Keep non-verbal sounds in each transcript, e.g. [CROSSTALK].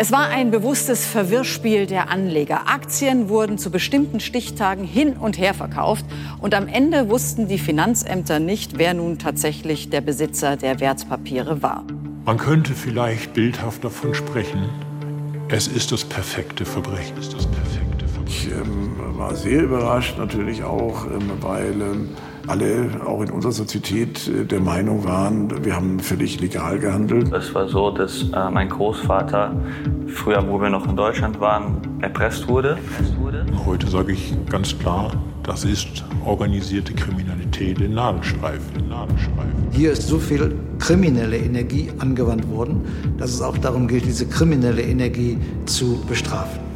Es war ein bewusstes Verwirrspiel der Anleger. Aktien wurden zu bestimmten Stichtagen hin und her verkauft und am Ende wussten die Finanzämter nicht, wer nun tatsächlich der Besitzer der Wertpapiere war. Man könnte vielleicht bildhaft davon sprechen, es ist das perfekte Verbrechen. Es ist das perfekte Verbrechen. Ich ähm, war sehr überrascht natürlich auch, ähm, weil ähm, alle auch in unserer Sozietät äh, der Meinung waren, wir haben völlig legal gehandelt. Es war so, dass äh, mein Großvater früher, wo wir noch in Deutschland waren, erpresst wurde. Heute sage ich ganz klar, das ist organisierte Kriminalität in Nadelstreifen. Nadelstreifen. Hier ist so viel kriminelle Energie angewandt worden, dass es auch darum gilt, diese kriminelle Energie zu bestrafen.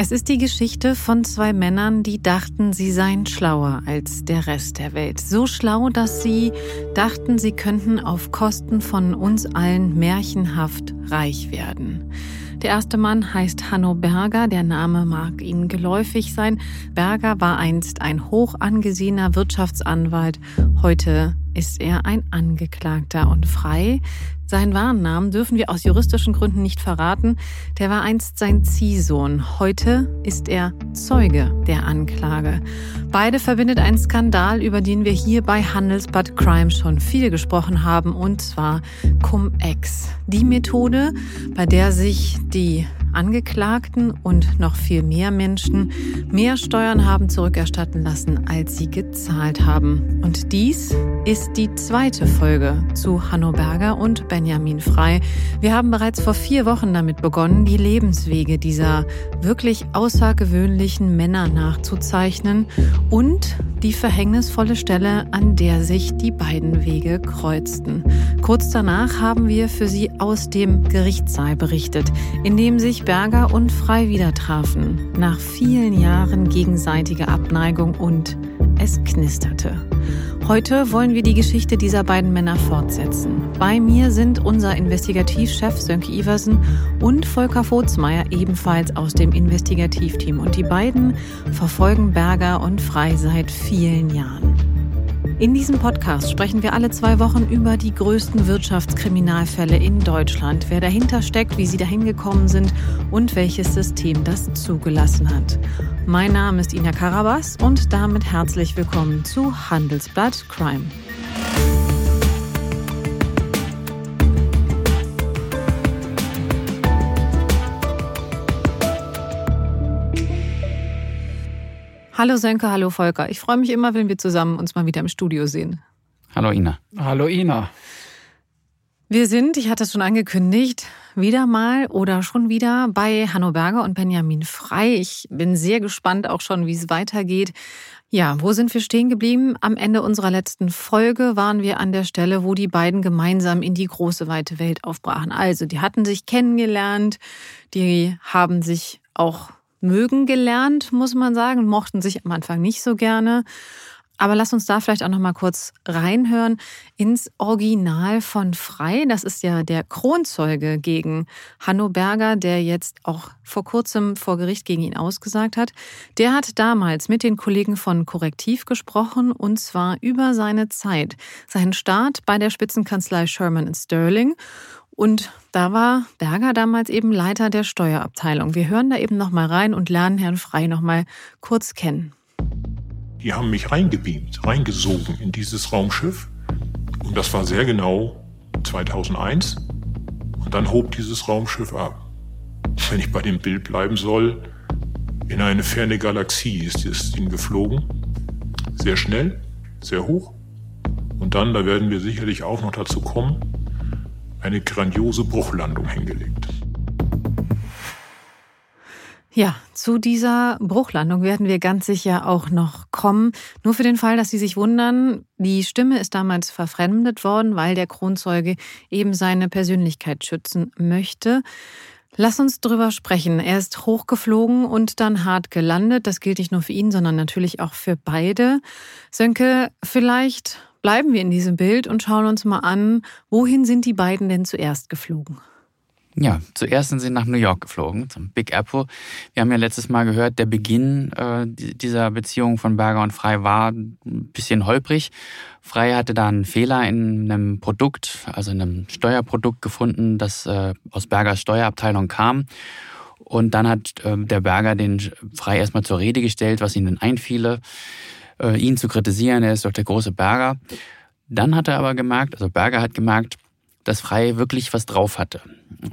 Es ist die Geschichte von zwei Männern, die dachten, sie seien schlauer als der Rest der Welt. So schlau, dass sie dachten, sie könnten auf Kosten von uns allen märchenhaft reich werden. Der erste Mann heißt Hanno Berger, der Name mag Ihnen geläufig sein. Berger war einst ein hoch angesehener Wirtschaftsanwalt, heute ist er ein Angeklagter und frei. Seinen wahren Namen dürfen wir aus juristischen Gründen nicht verraten. Der war einst sein Ziehsohn. Heute ist er Zeuge der Anklage. Beide verbindet ein Skandal, über den wir hier bei Handelsbad Crime schon viel gesprochen haben, und zwar Cum-Ex. Die Methode, bei der sich die Angeklagten und noch viel mehr Menschen mehr Steuern haben zurückerstatten lassen, als sie gezahlt haben. Und dies ist die zweite Folge zu Hanno Berger und Benjamin Frei. Wir haben bereits vor vier Wochen damit begonnen, die Lebenswege dieser wirklich außergewöhnlichen Männer nachzuzeichnen und die verhängnisvolle Stelle, an der sich die beiden Wege kreuzten. Kurz danach haben wir für Sie aus dem Gerichtssaal berichtet, in dem sich Berger und Frei wieder trafen, nach vielen Jahren gegenseitiger Abneigung und es knisterte. Heute wollen wir die Geschichte dieser beiden Männer fortsetzen. Bei mir sind unser Investigativchef Sönke Iversen und Volker Vogtsmeier ebenfalls aus dem Investigativteam. Und die beiden verfolgen Berger und Frei seit vielen Jahren. In diesem Podcast sprechen wir alle zwei Wochen über die größten Wirtschaftskriminalfälle in Deutschland, wer dahinter steckt, wie sie dahin gekommen sind und welches System das zugelassen hat. Mein Name ist Ina Karabas und damit herzlich willkommen zu Handelsblatt Crime. Hallo Sönke, hallo Volker. Ich freue mich immer, wenn wir zusammen uns mal wieder im Studio sehen. Hallo Ina. Hallo Ina. Wir sind, ich hatte es schon angekündigt, wieder mal oder schon wieder bei Hanno Berger und Benjamin Frei. Ich bin sehr gespannt auch schon, wie es weitergeht. Ja, wo sind wir stehen geblieben? Am Ende unserer letzten Folge waren wir an der Stelle, wo die beiden gemeinsam in die große weite Welt aufbrachen. Also, die hatten sich kennengelernt, die haben sich auch mögen gelernt, muss man sagen, mochten sich am Anfang nicht so gerne. Aber lass uns da vielleicht auch noch mal kurz reinhören ins Original von Frei. Das ist ja der Kronzeuge gegen Hanno Berger, der jetzt auch vor kurzem vor Gericht gegen ihn ausgesagt hat. Der hat damals mit den Kollegen von Korrektiv gesprochen und zwar über seine Zeit, seinen Start bei der Spitzenkanzlei Sherman Sterling und da war Berger damals eben Leiter der Steuerabteilung. Wir hören da eben noch mal rein und lernen Herrn Frei noch mal kurz kennen. Die haben mich reingebeamt, reingesogen in dieses Raumschiff. Und das war sehr genau 2001. Und dann hob dieses Raumschiff ab. Wenn ich bei dem Bild bleiben soll, in eine ferne Galaxie ist es ihnen geflogen. Sehr schnell, sehr hoch. Und dann, da werden wir sicherlich auch noch dazu kommen, eine grandiose Bruchlandung hingelegt. Ja, zu dieser Bruchlandung werden wir ganz sicher auch noch kommen. Nur für den Fall, dass Sie sich wundern, die Stimme ist damals verfremdet worden, weil der Kronzeuge eben seine Persönlichkeit schützen möchte. Lass uns drüber sprechen. Er ist hochgeflogen und dann hart gelandet. Das gilt nicht nur für ihn, sondern natürlich auch für beide. Sönke, vielleicht bleiben wir in diesem Bild und schauen uns mal an, wohin sind die beiden denn zuerst geflogen? Ja, zuerst sind sie nach New York geflogen, zum Big Apple. Wir haben ja letztes Mal gehört, der Beginn äh, dieser Beziehung von Berger und Frei war ein bisschen holprig. Frei hatte da einen Fehler in einem Produkt, also in einem Steuerprodukt gefunden, das äh, aus Bergers Steuerabteilung kam. Und dann hat äh, der Berger den Frei erstmal zur Rede gestellt, was ihm denn einfiele, äh, ihn zu kritisieren. Er ist doch der große Berger. Dann hat er aber gemerkt, also Berger hat gemerkt, dass Frei wirklich was drauf hatte.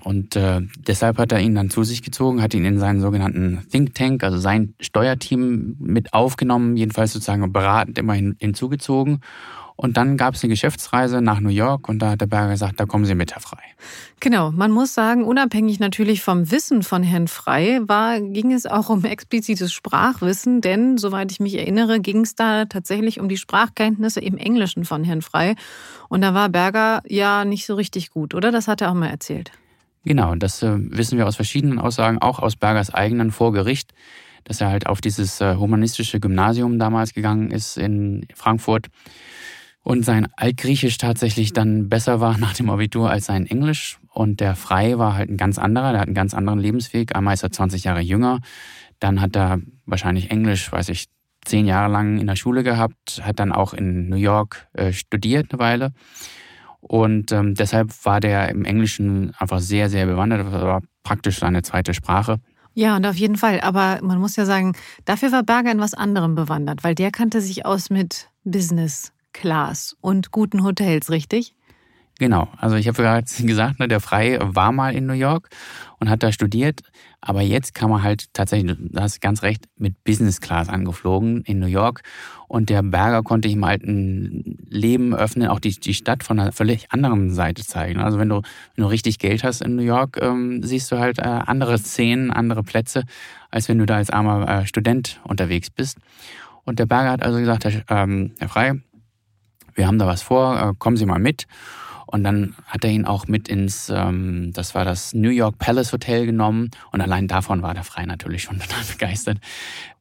Und äh, deshalb hat er ihn dann zu sich gezogen, hat ihn in seinen sogenannten Think Tank, also sein Steuerteam mit aufgenommen, jedenfalls sozusagen beratend immerhin hinzugezogen. Und dann gab es eine Geschäftsreise nach New York und da hat der Berger gesagt, da kommen Sie mit, Herr Frei. Genau, man muss sagen, unabhängig natürlich vom Wissen von Herrn Frei, war, ging es auch um explizites Sprachwissen, denn soweit ich mich erinnere, ging es da tatsächlich um die Sprachkenntnisse im Englischen von Herrn Frei. Und da war Berger ja nicht so richtig gut, oder? Das hat er auch mal erzählt. Genau, das äh, wissen wir aus verschiedenen Aussagen, auch aus Bergers eigenen vor Gericht, dass er halt auf dieses äh, humanistische Gymnasium damals gegangen ist in Frankfurt und sein Altgriechisch tatsächlich dann besser war nach dem Abitur als sein Englisch. Und der Frei war halt ein ganz anderer, der hat einen ganz anderen Lebensweg. Einmal ist er 20 Jahre jünger, dann hat er wahrscheinlich Englisch, weiß ich, zehn Jahre lang in der Schule gehabt, hat dann auch in New York äh, studiert eine Weile. Und ähm, deshalb war der im Englischen einfach sehr, sehr bewandert. Das war praktisch seine zweite Sprache. Ja, und auf jeden Fall. Aber man muss ja sagen, dafür war Berger in was anderem bewandert, weil der kannte sich aus mit Business. Class und guten Hotels, richtig? Genau, also ich habe gerade [LAUGHS] gesagt, ne, der Frei war mal in New York und hat da studiert, aber jetzt kam er halt tatsächlich, du hast ganz recht, mit Business Class angeflogen in New York und der Berger konnte ihm halt ein Leben öffnen, auch die, die Stadt von einer völlig anderen Seite zeigen. Also wenn du, wenn du richtig Geld hast in New York, ähm, siehst du halt äh, andere Szenen, andere Plätze, als wenn du da als armer äh, Student unterwegs bist. Und der Berger hat also gesagt, Herr, ähm, Herr Frei, wir haben da was vor, äh, kommen Sie mal mit. Und dann hat er ihn auch mit ins, ähm, das war das New York Palace Hotel genommen. Und allein davon war der Frei natürlich schon [LAUGHS] total begeistert.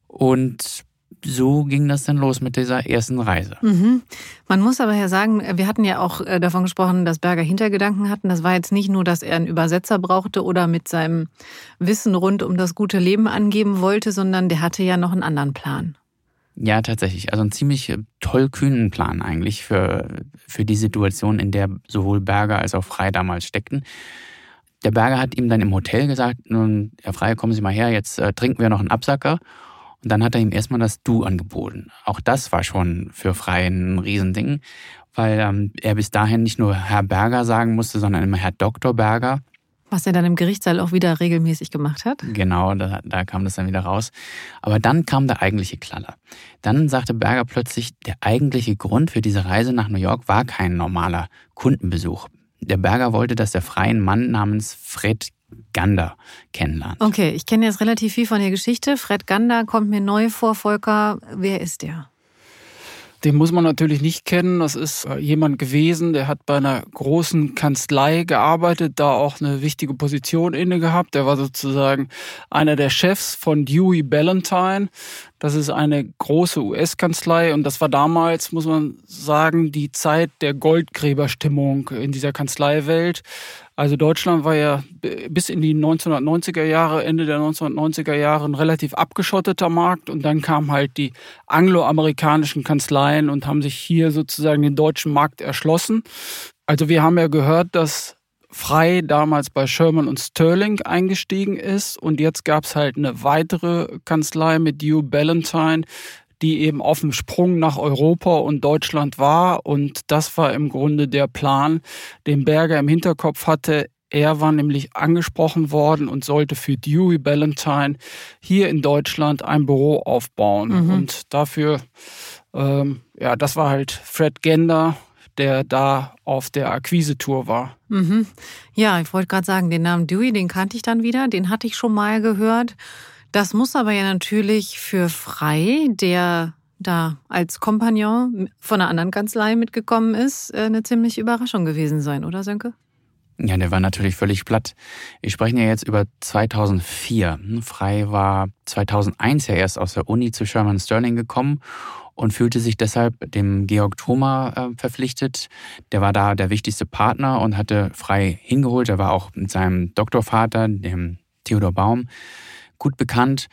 Und so ging das dann los mit dieser ersten Reise. Mhm. Man muss aber ja sagen, wir hatten ja auch äh, davon gesprochen, dass Berger Hintergedanken hatten. Das war jetzt nicht nur, dass er einen Übersetzer brauchte oder mit seinem Wissen rund um das gute Leben angeben wollte, sondern der hatte ja noch einen anderen Plan. Ja, tatsächlich. Also ein ziemlich äh, tollkühnen Plan eigentlich für, für die Situation, in der sowohl Berger als auch Frei damals steckten. Der Berger hat ihm dann im Hotel gesagt, nun, Herr Frei, kommen Sie mal her, jetzt äh, trinken wir noch einen Absacker. Und dann hat er ihm erstmal das Du angeboten. Auch das war schon für Frei ein Riesending, weil ähm, er bis dahin nicht nur Herr Berger sagen musste, sondern immer Herr Dr. Berger. Was er dann im Gerichtssaal auch wieder regelmäßig gemacht hat. Genau, da, da kam das dann wieder raus. Aber dann kam der eigentliche Klaller. Dann sagte Berger plötzlich, der eigentliche Grund für diese Reise nach New York war kein normaler Kundenbesuch. Der Berger wollte, dass der freien Mann namens Fred Gander kennenlernt. Okay, ich kenne jetzt relativ viel von der Geschichte. Fred Gander kommt mir neu vor, Volker. Wer ist der? Den muss man natürlich nicht kennen. Das ist äh, jemand gewesen, der hat bei einer großen Kanzlei gearbeitet, da auch eine wichtige Position inne gehabt. Der war sozusagen einer der Chefs von Dewey Ballantine. Das ist eine große US-Kanzlei und das war damals, muss man sagen, die Zeit der Goldgräberstimmung in dieser Kanzleiwelt. Also Deutschland war ja bis in die 1990er Jahre, Ende der 1990er Jahre ein relativ abgeschotteter Markt und dann kamen halt die angloamerikanischen Kanzleien und haben sich hier sozusagen den deutschen Markt erschlossen. Also wir haben ja gehört, dass Frei damals bei Sherman und Sterling eingestiegen ist und jetzt gab es halt eine weitere Kanzlei mit Hugh Ballantine, die eben auf dem Sprung nach Europa und Deutschland war. Und das war im Grunde der Plan, den Berger im Hinterkopf hatte. Er war nämlich angesprochen worden und sollte für Dewey Ballantine hier in Deutschland ein Büro aufbauen. Mhm. Und dafür, ähm, ja, das war halt Fred Gender, der da auf der Akquise-Tour war. Mhm. Ja, ich wollte gerade sagen, den Namen Dewey, den kannte ich dann wieder, den hatte ich schon mal gehört. Das muss aber ja natürlich für Frei, der da als Kompagnon von einer anderen Kanzlei mitgekommen ist, äh, eine ziemliche Überraschung gewesen sein, oder Sönke? Ja, der war natürlich völlig platt. Wir sprechen ja jetzt über 2004. Frei war 2001 ja erst aus der Uni zu Sherman Sterling gekommen und fühlte sich deshalb dem Georg Thoma äh, verpflichtet. Der war da der wichtigste Partner und hatte frei hingeholt. Er war auch mit seinem Doktorvater, dem Theodor Baum, gut bekannt.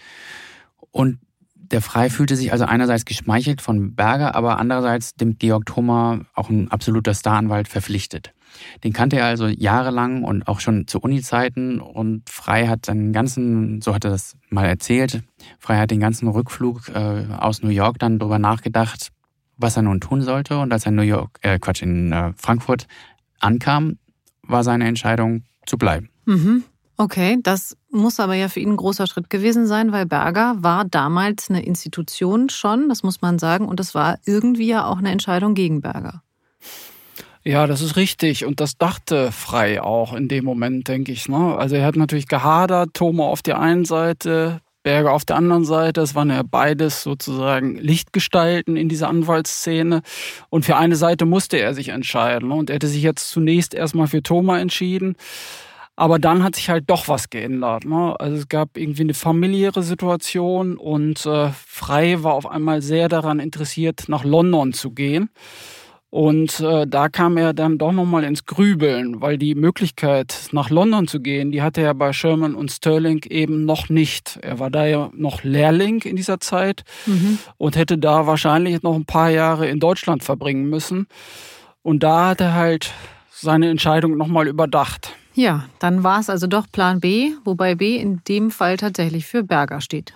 Und der Frei fühlte sich also einerseits geschmeichelt von Berger, aber andererseits dem Georg Thoma, auch ein absoluter Staranwalt, verpflichtet. Den kannte er also jahrelang und auch schon zu Uni-Zeiten und Frei hat seinen ganzen, so hat er das mal erzählt, Frei hat den ganzen Rückflug äh, aus New York dann darüber nachgedacht, was er nun tun sollte und als er in New York, äh, Quatsch, in äh, Frankfurt ankam, war seine Entscheidung zu bleiben. Mhm. Okay, das muss aber ja für ihn ein großer Schritt gewesen sein, weil Berger war damals eine Institution schon, das muss man sagen, und es war irgendwie ja auch eine Entscheidung gegen Berger. Ja, das ist richtig. Und das dachte Frei auch in dem Moment, denke ich. Ne? Also er hat natürlich gehadert, Thoma auf der einen Seite, Berger auf der anderen Seite. Es waren ja beides sozusagen Lichtgestalten in dieser Anwaltsszene. Und für eine Seite musste er sich entscheiden. Ne? Und er hätte sich jetzt zunächst erstmal für Thoma entschieden. Aber dann hat sich halt doch was geändert. Ne? Also es gab irgendwie eine familiäre Situation und äh, Frei war auf einmal sehr daran interessiert, nach London zu gehen. Und äh, da kam er dann doch nochmal ins Grübeln, weil die Möglichkeit, nach London zu gehen, die hatte er bei Sherman und Sterling eben noch nicht. Er war da ja noch Lehrling in dieser Zeit mhm. und hätte da wahrscheinlich noch ein paar Jahre in Deutschland verbringen müssen. Und da hat er halt seine Entscheidung nochmal überdacht. Ja, dann war es also doch Plan B, wobei B in dem Fall tatsächlich für Berger steht.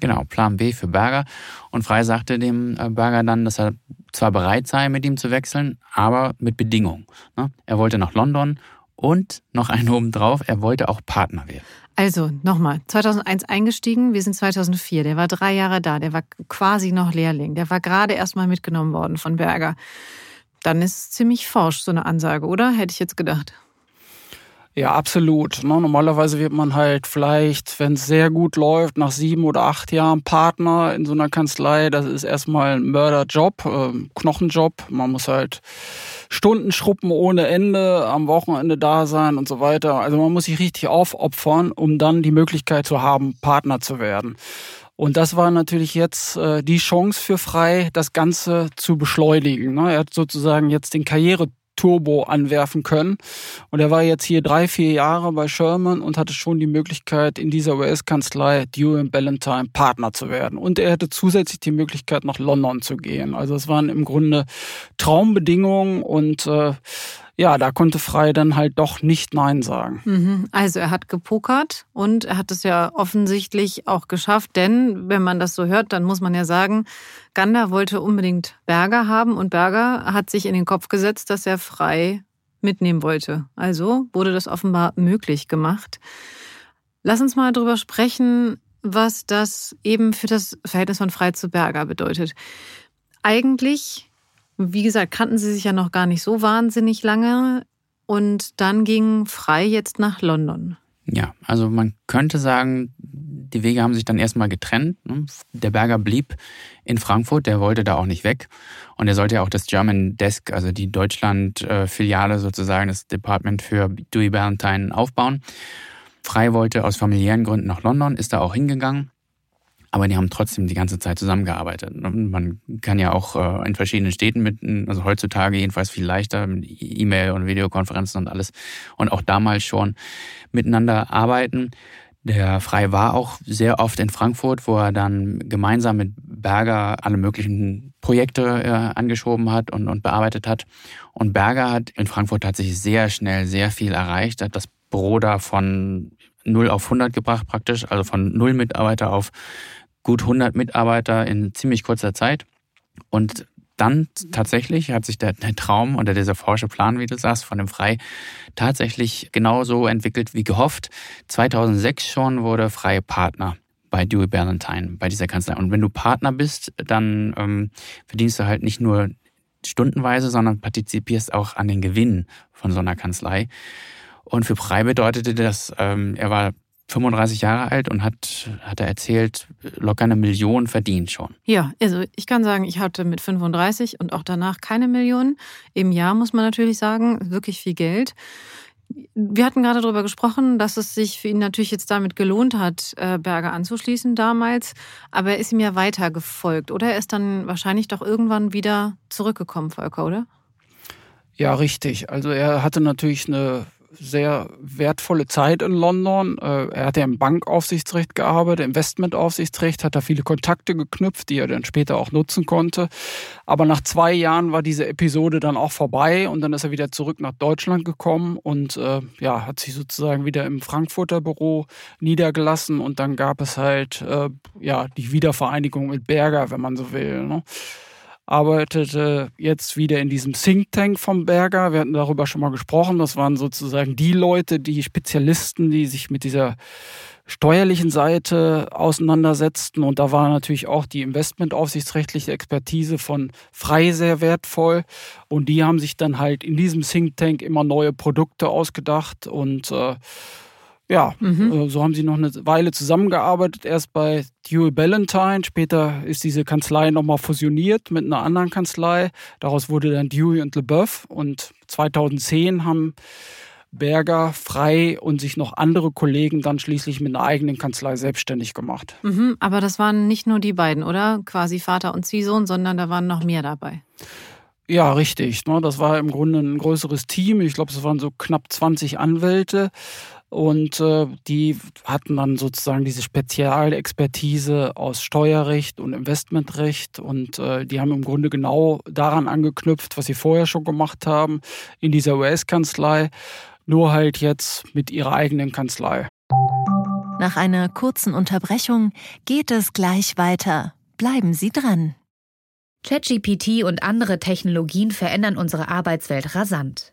Genau, Plan B für Berger. Und Frei sagte dem äh, Berger dann, dass er zwar bereit sei, mit ihm zu wechseln, aber mit Bedingungen. Ne? Er wollte nach London und noch einen oben drauf, er wollte auch Partner werden. Also nochmal, 2001 eingestiegen, wir sind 2004, der war drei Jahre da, der war quasi noch Lehrling, der war gerade erst mal mitgenommen worden von Berger. Dann ist es ziemlich forsch, so eine Ansage, oder? Hätte ich jetzt gedacht. Ja, absolut. Ne, normalerweise wird man halt vielleicht, wenn es sehr gut läuft, nach sieben oder acht Jahren Partner in so einer Kanzlei. Das ist erstmal ein Mörderjob, äh, Knochenjob. Man muss halt Stunden schruppen ohne Ende, am Wochenende da sein und so weiter. Also man muss sich richtig aufopfern, um dann die Möglichkeit zu haben, Partner zu werden. Und das war natürlich jetzt äh, die Chance für Frei, das Ganze zu beschleunigen. Ne? Er hat sozusagen jetzt den Karriere Turbo anwerfen können. Und er war jetzt hier drei, vier Jahre bei Sherman und hatte schon die Möglichkeit, in dieser US-Kanzlei Dewey Ballantyne Partner zu werden. Und er hätte zusätzlich die Möglichkeit, nach London zu gehen. Also es waren im Grunde Traumbedingungen und äh, ja, da konnte Frei dann halt doch nicht Nein sagen. Mhm. Also er hat gepokert und er hat es ja offensichtlich auch geschafft, denn wenn man das so hört, dann muss man ja sagen, Gander wollte unbedingt Berger haben und Berger hat sich in den Kopf gesetzt, dass er Frei mitnehmen wollte. Also wurde das offenbar möglich gemacht. Lass uns mal drüber sprechen, was das eben für das Verhältnis von Frei zu Berger bedeutet. Eigentlich wie gesagt, kannten sie sich ja noch gar nicht so wahnsinnig lange. Und dann ging Frei jetzt nach London. Ja, also man könnte sagen, die Wege haben sich dann erstmal getrennt. Ne? Der Berger blieb in Frankfurt, der wollte da auch nicht weg. Und er sollte ja auch das German Desk, also die Deutschland-Filiale sozusagen, das Department für Dewey Ballantine aufbauen. Frei wollte aus familiären Gründen nach London, ist da auch hingegangen aber die haben trotzdem die ganze Zeit zusammengearbeitet. Man kann ja auch äh, in verschiedenen Städten mit, also heutzutage jedenfalls viel leichter, mit E-Mail und Videokonferenzen und alles und auch damals schon miteinander arbeiten. Der Frei war auch sehr oft in Frankfurt, wo er dann gemeinsam mit Berger alle möglichen Projekte äh, angeschoben hat und, und bearbeitet hat. Und Berger hat in Frankfurt tatsächlich sehr schnell sehr viel erreicht, hat das Büro da von 0 auf 100 gebracht praktisch, also von 0 Mitarbeiter auf gut 100 Mitarbeiter in ziemlich kurzer Zeit. Und dann tatsächlich hat sich der, der Traum oder dieser forsche Plan, wie du sagst, von dem Frei tatsächlich genauso entwickelt wie gehofft. 2006 schon wurde Frei Partner bei Dewey Ballantine, bei dieser Kanzlei. Und wenn du Partner bist, dann ähm, verdienst du halt nicht nur stundenweise, sondern partizipierst auch an den Gewinnen von so einer Kanzlei. Und für Frei bedeutete das, ähm, er war 35 Jahre alt und hat, hat er erzählt, locker eine Million verdient schon. Ja, also ich kann sagen, ich hatte mit 35 und auch danach keine Million. Im Jahr muss man natürlich sagen, wirklich viel Geld. Wir hatten gerade darüber gesprochen, dass es sich für ihn natürlich jetzt damit gelohnt hat, äh, Berger anzuschließen damals. Aber er ist ihm ja weiter gefolgt, oder? Er ist dann wahrscheinlich doch irgendwann wieder zurückgekommen, Volker, oder? Ja, richtig. Also er hatte natürlich eine sehr wertvolle Zeit in London. Äh, er hat ja im Bankaufsichtsrecht gearbeitet, Investmentaufsichtsrecht, hat da viele Kontakte geknüpft, die er dann später auch nutzen konnte. Aber nach zwei Jahren war diese Episode dann auch vorbei und dann ist er wieder zurück nach Deutschland gekommen und äh, ja, hat sich sozusagen wieder im Frankfurter Büro niedergelassen und dann gab es halt äh, ja die Wiedervereinigung mit Berger, wenn man so will. Ne? Arbeitete jetzt wieder in diesem Think Tank vom Berger. Wir hatten darüber schon mal gesprochen. Das waren sozusagen die Leute, die Spezialisten, die sich mit dieser steuerlichen Seite auseinandersetzten. Und da war natürlich auch die investmentaufsichtsrechtliche Expertise von Frei sehr wertvoll. Und die haben sich dann halt in diesem Think Tank immer neue Produkte ausgedacht und äh, ja, mhm. Äh, so haben sie noch eine Weile zusammengearbeitet. Erst bei Dewey Ballantyne, später ist diese Kanzlei nochmal fusioniert mit einer anderen Kanzlei. Daraus wurde dann Dewey und LeBeuf. Und 2010 haben Berger, Frei und sich noch andere Kollegen dann schließlich mit einer eigenen Kanzlei selbstständig gemacht. Mhm, aber das waren nicht nur die beiden, oder? Quasi Vater und Ziehsohn, sondern da waren noch mehr dabei. Ja, richtig. Ne? Das war im Grunde ein größeres Team. Ich glaube, es waren so knapp 20 Anwälte. Und äh, die hatten dann sozusagen diese Spezialexpertise aus Steuerrecht und Investmentrecht. Und äh, die haben im Grunde genau daran angeknüpft, was sie vorher schon gemacht haben in dieser US-Kanzlei, nur halt jetzt mit ihrer eigenen Kanzlei. Nach einer kurzen Unterbrechung geht es gleich weiter. Bleiben Sie dran. ChatGPT und andere Technologien verändern unsere Arbeitswelt rasant.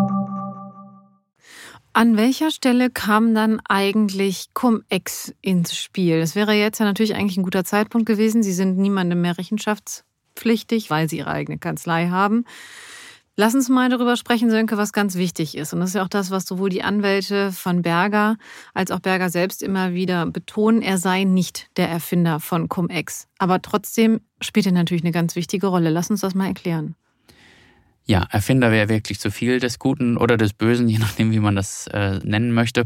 An welcher Stelle kam dann eigentlich Cum-Ex ins Spiel? Das wäre jetzt ja natürlich eigentlich ein guter Zeitpunkt gewesen. Sie sind niemandem mehr rechenschaftspflichtig, weil Sie Ihre eigene Kanzlei haben. Lass uns mal darüber sprechen, Sönke, was ganz wichtig ist. Und das ist ja auch das, was sowohl die Anwälte von Berger als auch Berger selbst immer wieder betonen. Er sei nicht der Erfinder von Cum-Ex. Aber trotzdem spielt er natürlich eine ganz wichtige Rolle. Lass uns das mal erklären. Ja, Erfinder wäre wirklich zu viel des Guten oder des Bösen, [LAUGHS] je nachdem, wie man das äh, nennen möchte.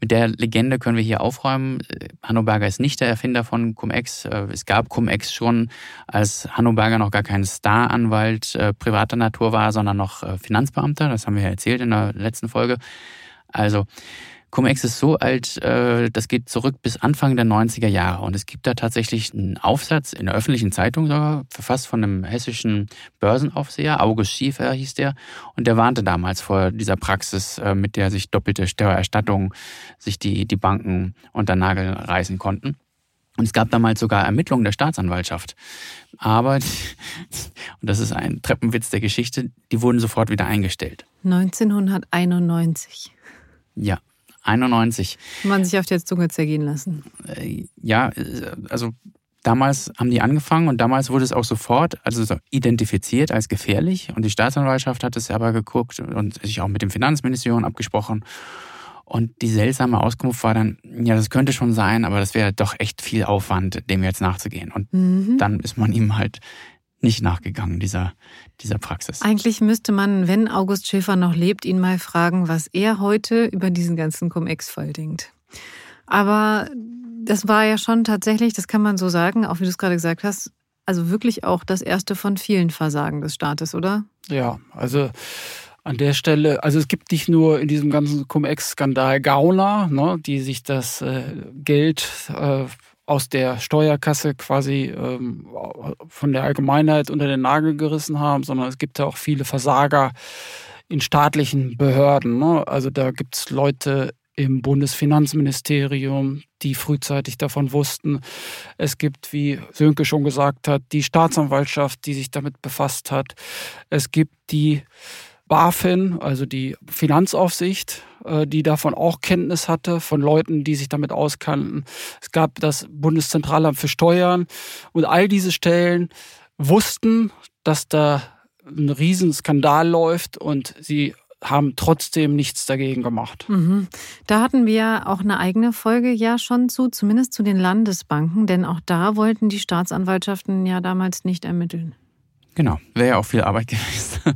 Mit der Legende können wir hier aufräumen. Äh, Hanno Berger ist nicht der Erfinder von Cum-Ex. Äh, es gab Cum-Ex schon, als Hanno Berger noch gar kein Staranwalt äh, privater Natur war, sondern noch äh, Finanzbeamter. Das haben wir ja erzählt in der letzten Folge. Also Cum-Ex ist so alt, äh, das geht zurück bis Anfang der 90er Jahre. Und es gibt da tatsächlich einen Aufsatz in der öffentlichen Zeitung sogar, verfasst von einem hessischen Börsenaufseher, August Schiefer hieß der. Und der warnte damals vor dieser Praxis, äh, mit der sich doppelte Steuererstattungen sich die, die Banken unter Nagel reißen konnten. Und es gab damals sogar Ermittlungen der Staatsanwaltschaft. Aber, [LAUGHS] und das ist ein Treppenwitz der Geschichte, die wurden sofort wieder eingestellt. 1991. Ja, 91. Kann man sich auf der Zunge zergehen lassen. Äh, ja, also damals haben die angefangen und damals wurde es auch sofort also so identifiziert als gefährlich und die Staatsanwaltschaft hat es aber geguckt und sich auch mit dem Finanzministerium abgesprochen. Und die seltsame Auskunft war dann, ja, das könnte schon sein, aber das wäre doch echt viel Aufwand, dem jetzt nachzugehen. Und mhm. dann ist man ihm halt nicht nachgegangen, dieser, dieser Praxis. Eigentlich müsste man, wenn August Schäfer noch lebt, ihn mal fragen, was er heute über diesen ganzen Cum-Ex-Fall denkt. Aber das war ja schon tatsächlich, das kann man so sagen, auch wie du es gerade gesagt hast, also wirklich auch das erste von vielen Versagen des Staates, oder? Ja, also an der Stelle, also es gibt nicht nur in diesem ganzen Cum-Ex-Skandal Gauner, ne, die sich das äh, Geld äh, aus der Steuerkasse quasi ähm, von der Allgemeinheit unter den Nagel gerissen haben, sondern es gibt ja auch viele Versager in staatlichen Behörden. Ne? Also da gibt es Leute im Bundesfinanzministerium, die frühzeitig davon wussten. Es gibt, wie Sönke schon gesagt hat, die Staatsanwaltschaft, die sich damit befasst hat. Es gibt die BaFin, also die Finanzaufsicht, äh, die davon auch Kenntnis hatte, von Leuten, die sich damit auskannten. Es gab das Bundeszentralamt für Steuern und all diese Stellen wussten, dass da ein Riesenskandal läuft und sie haben trotzdem nichts dagegen gemacht. Mhm. Da hatten wir auch eine eigene Folge ja schon zu, zumindest zu den Landesbanken, denn auch da wollten die Staatsanwaltschaften ja damals nicht ermitteln. Genau, wäre ja auch viel Arbeit [LAUGHS] gewesen.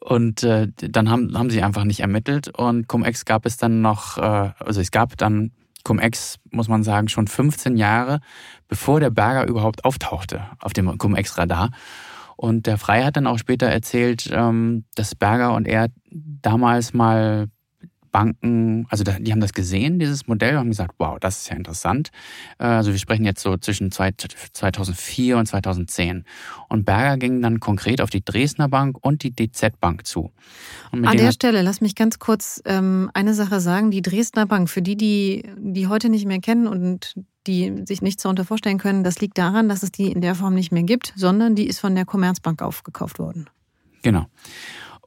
Und äh, dann haben, haben sie einfach nicht ermittelt und Cum-Ex gab es dann noch, äh, also es gab dann Cum-Ex, muss man sagen, schon 15 Jahre, bevor der Berger überhaupt auftauchte auf dem Cum-Ex-Radar. Und der Frei hat dann auch später erzählt, ähm, dass Berger und er damals mal Banken, also die haben das gesehen, dieses Modell, haben gesagt, wow, das ist ja interessant. Äh, also wir sprechen jetzt so zwischen 2004 und 2010. Und Berger ging dann konkret auf die Dresdner Bank und die DZ Bank zu. An der Stelle, lass mich ganz kurz ähm, eine Sache sagen. Die Dresdner Bank, für die, die die heute nicht mehr kennen und die sich nichts darunter vorstellen können, das liegt daran, dass es die in der Form nicht mehr gibt, sondern die ist von der Commerzbank aufgekauft worden. Genau.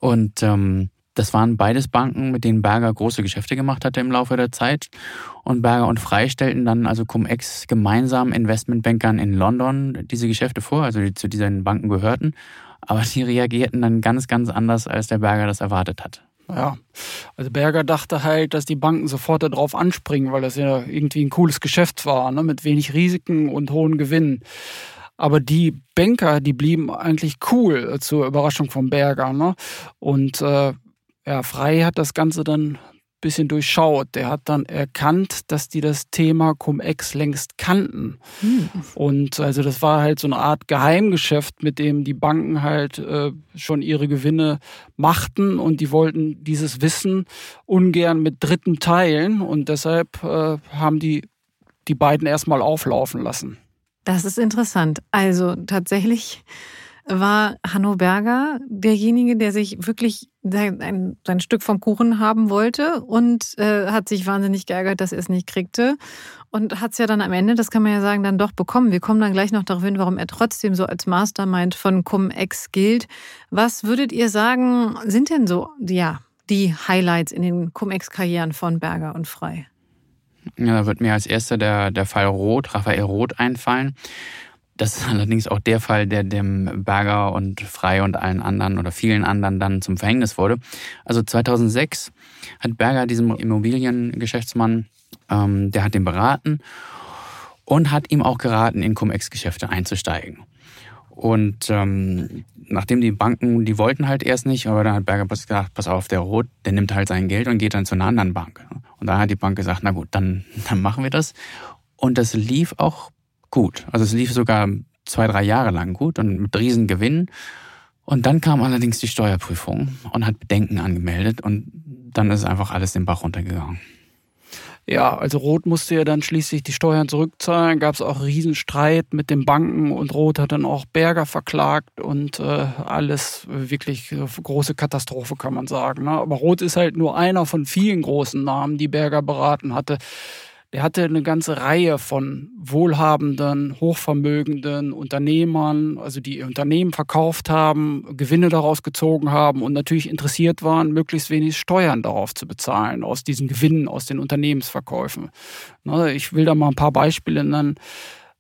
Und ähm, das waren beides Banken, mit denen Berger große Geschäfte gemacht hatte im Laufe der Zeit. Und Berger und Frei stellten dann also Cum-Ex gemeinsam Investmentbankern in London diese Geschäfte vor, also die zu diesen Banken gehörten. Aber die reagierten dann ganz, ganz anders, als der Berger das erwartet hat. Ja, also Berger dachte halt, dass die Banken sofort darauf anspringen, weil das ja irgendwie ein cooles Geschäft war, ne, mit wenig Risiken und hohen Gewinnen. Aber die Banker, die blieben eigentlich cool zur Überraschung von Berger. Ne? Und äh, ja, Frei hat das Ganze dann ein bisschen durchschaut. Der hat dann erkannt, dass die das Thema Cum-Ex längst kannten. Hm. Und also das war halt so eine Art Geheimgeschäft, mit dem die Banken halt äh, schon ihre Gewinne machten und die wollten dieses Wissen ungern mit Dritten teilen und deshalb äh, haben die die beiden erstmal auflaufen lassen. Das ist interessant. Also tatsächlich war Hanno Berger derjenige, der sich wirklich sein, sein Stück vom Kuchen haben wollte und äh, hat sich wahnsinnig geärgert, dass er es nicht kriegte. Und hat es ja dann am Ende, das kann man ja sagen, dann doch bekommen. Wir kommen dann gleich noch darauf hin, warum er trotzdem so als Mastermind von Cum-Ex gilt. Was würdet ihr sagen, sind denn so ja, die Highlights in den Cum-Ex-Karrieren von Berger und Frei? Ja, da wird mir als erster der, der Fall Roth, Raphael Roth einfallen. Das ist allerdings auch der Fall, der dem Berger und Frei und allen anderen oder vielen anderen dann zum Verhängnis wurde. Also 2006 hat Berger diesem Immobiliengeschäftsmann, ähm, der hat ihn beraten und hat ihm auch geraten, in Cum-Ex-Geschäfte einzusteigen. Und ähm, nachdem die Banken, die wollten halt erst nicht, aber dann hat Berger gesagt, pass auf, der Rot, der nimmt halt sein Geld und geht dann zu einer anderen Bank. Und da hat die Bank gesagt, na gut, dann, [LAUGHS] dann machen wir das. Und das lief auch gut. Also es lief sogar zwei, drei Jahre lang gut und mit riesen Gewinn. Und dann kam allerdings die Steuerprüfung und hat Bedenken angemeldet und dann ist einfach alles den Bach runtergegangen. Ja, also Roth musste ja dann schließlich die Steuern zurückzahlen, gab es auch Riesenstreit mit den Banken und Roth hat dann auch Berger verklagt und äh, alles wirklich große Katastrophe, kann man sagen. Ne? Aber Roth ist halt nur einer von vielen großen Namen, die Berger beraten hatte. Der hatte eine ganze Reihe von wohlhabenden, hochvermögenden Unternehmern, also die Unternehmen verkauft haben, Gewinne daraus gezogen haben und natürlich interessiert waren, möglichst wenig Steuern darauf zu bezahlen, aus diesen Gewinnen, aus den Unternehmensverkäufen. Ich will da mal ein paar Beispiele nennen.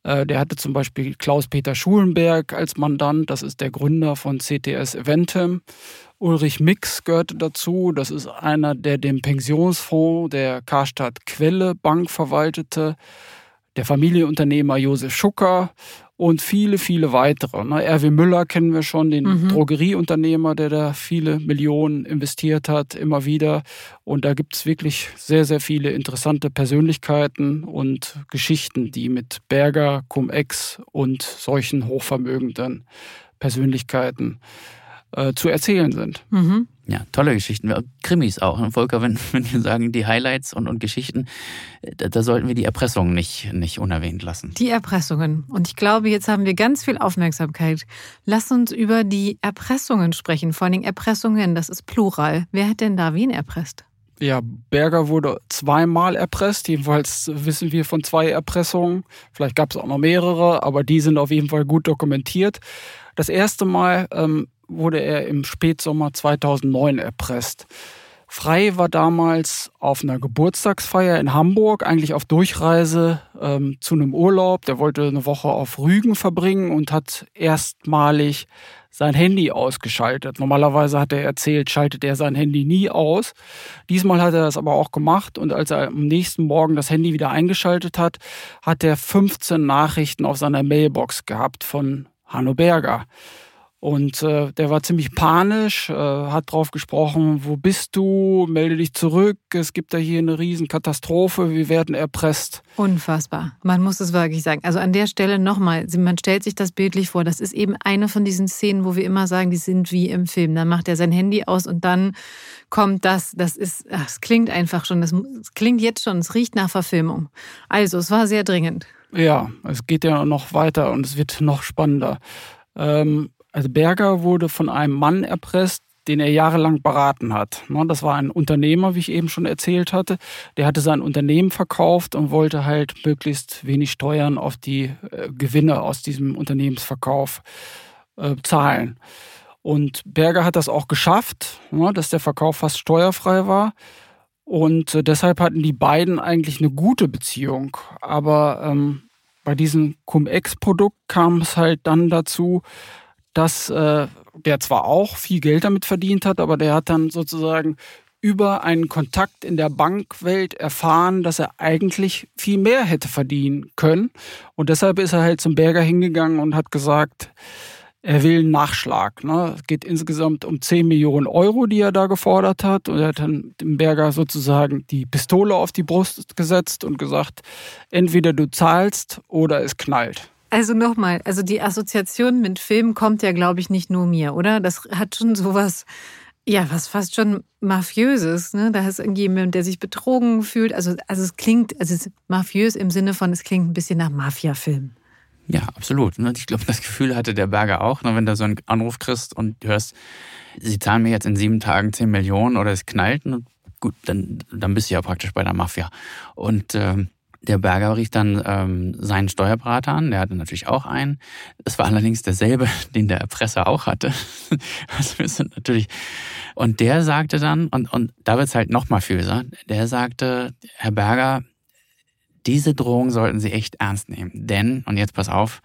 Äh, der hatte zum Beispiel Klaus-Peter Schulenberg als Mandant, das ist der Gründer von CTS Eventim. Ulrich Mix gehörte dazu. Das ist einer, der den Pensionsfonds der Karstadt Quelle Bank verwaltete. Der Familienunternehmer Josef Schucker und viele, viele weitere. Ne? Erwin Müller kennen wir schon, den mhm. Drogerieunternehmer, der da viele Millionen investiert hat, immer wieder. Und da gibt es wirklich sehr, sehr viele interessante Persönlichkeiten und Geschichten, die mit Berger, Cum-Ex und solchen hochvermögenden Persönlichkeiten äh, zu erzählen sind. Mhm. Ja, tolle Geschichten. Krimis auch. Und Volker, wenn, [LAUGHS] wenn wir sagen, die Highlights und, und Geschichten, da, da, sollten wir die Erpressungen nicht, nicht unerwähnt lassen. Die Erpressungen. Und ich glaube, jetzt haben wir ganz viel Aufmerksamkeit. Lass uns über die Erpressungen sprechen. Vor allen Dingen Erpressungen, das ist Plural. Wer hat denn da wen erpresst? Ja, Berger wurde zweimal erpresst. Jedenfalls wissen wir von zwei Erpressungen. Vielleicht gab es auch noch mehrere, aber die sind auf jeden Fall gut dokumentiert. Das erste Mal ähm, wurde er im Spätsommer 2009 erpresst. Frei war damals auf einer Geburtstagsfeier in Hamburg, eigentlich auf Durchreise ähm, zu einem Urlaub. Der wollte eine Woche auf Rügen verbringen und hat erstmalig sein Handy ausgeschaltet. Normalerweise hat er erzählt, schaltet er sein Handy nie aus. Diesmal hat er das aber auch gemacht und als er am nächsten Morgen das Handy wieder eingeschaltet hat, hat er 15 Nachrichten auf seiner Mailbox gehabt von Hanno Berger. Und äh, der war ziemlich panisch, äh, hat drauf gesprochen, wo bist du, melde dich zurück, es gibt da hier eine Riesenkatastrophe, wir werden erpresst. Unfassbar, man muss es wirklich sagen. Also an der Stelle nochmal, man stellt sich das bildlich vor, das ist eben eine von diesen Szenen, wo wir immer sagen, die sind wie im Film. Dann macht er sein Handy aus und dann kommt das, das ist, es klingt einfach schon, das klingt jetzt schon, es riecht nach Verfilmung. Also es war sehr dringend. Ja, es geht ja noch weiter und es wird noch spannender. Ähm, also Berger wurde von einem Mann erpresst, den er jahrelang beraten hat. Ne, das war ein Unternehmer, wie ich eben schon erzählt hatte. Der hatte sein Unternehmen verkauft und wollte halt möglichst wenig Steuern auf die äh, Gewinne aus diesem Unternehmensverkauf äh, zahlen. Und Berger hat das auch geschafft, ne, dass der Verkauf fast steuerfrei war. Und äh, deshalb hatten die beiden eigentlich eine gute Beziehung. Aber ähm, bei diesem Cum-Ex-Produkt kam es halt dann dazu, dass äh, der zwar auch viel Geld damit verdient hat, aber der hat dann sozusagen über einen Kontakt in der Bankwelt erfahren, dass er eigentlich viel mehr hätte verdienen können. Und deshalb ist er halt zum Berger hingegangen und hat gesagt, er will einen Nachschlag. Ne? Es geht insgesamt um 10 Millionen Euro, die er da gefordert hat. Und er hat dann dem Berger sozusagen die Pistole auf die Brust gesetzt und gesagt, entweder du zahlst oder es knallt. Also nochmal, also die Assoziation mit Film kommt ja, glaube ich, nicht nur mir, oder? Das hat schon sowas, ja, was fast schon mafiöses, ne? Da ist irgendjemand, der sich betrogen fühlt. Also, also es klingt, also es ist mafiös im Sinne von, es klingt ein bisschen nach Mafia-Film. Ja, absolut. Ne? Ich glaube, das Gefühl hatte der Berger auch, ne? wenn du so einen Anruf kriegst und hörst, sie zahlen mir jetzt in sieben Tagen zehn Millionen oder es knallt, gut, dann, dann bist du ja praktisch bei der Mafia. Und ähm, der Berger rief dann ähm, seinen Steuerberater an, der hatte natürlich auch einen. Das war allerdings derselbe, [LAUGHS] den der Erpresser auch hatte. [LAUGHS] also wir sind natürlich. Und der sagte dann, und, und da wird's halt noch mafiöser, der sagte, Herr Berger, diese Drohung sollten Sie echt ernst nehmen. Denn, und jetzt pass auf,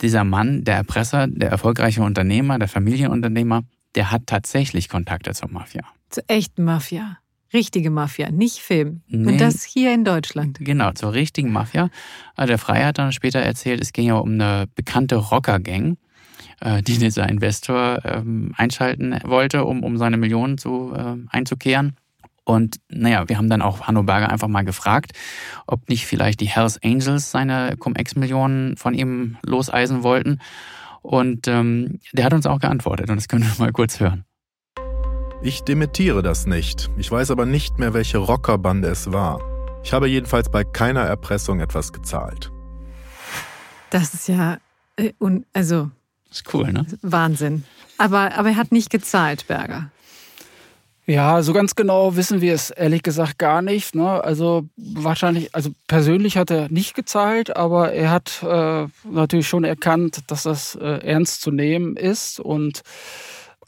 dieser Mann, der Erpresser, der erfolgreiche Unternehmer, der Familienunternehmer, der hat tatsächlich Kontakte zur Mafia. Zur echten Mafia. Richtige Mafia, nicht Film. Nee, Und das hier in Deutschland. Genau, zur richtigen Mafia. Also der Freier hat dann später erzählt, es ging ja um eine bekannte Rocker-Gang, äh, die [LAUGHS] dieser Investor ähm, einschalten wollte, um, um seine Millionen zu, äh, einzukehren. Und naja, wir haben dann auch Hanno Berger einfach mal gefragt, ob nicht vielleicht die Hells Angels seine Cum-Ex-Millionen von ihm loseisen wollten. Und ähm, der hat uns auch geantwortet und das können wir mal kurz hören. Ich dementiere das nicht. Ich weiß aber nicht mehr, welche Rockerbande es war. Ich habe jedenfalls bei keiner Erpressung etwas gezahlt. Das ist ja, äh, also. Das ist cool, ne? Wahnsinn. Aber, aber er hat nicht gezahlt, Berger. Ja, so ganz genau wissen wir es ehrlich gesagt gar nicht. Ne? Also wahrscheinlich, also persönlich hat er nicht gezahlt, aber er hat äh, natürlich schon erkannt, dass das äh, ernst zu nehmen ist und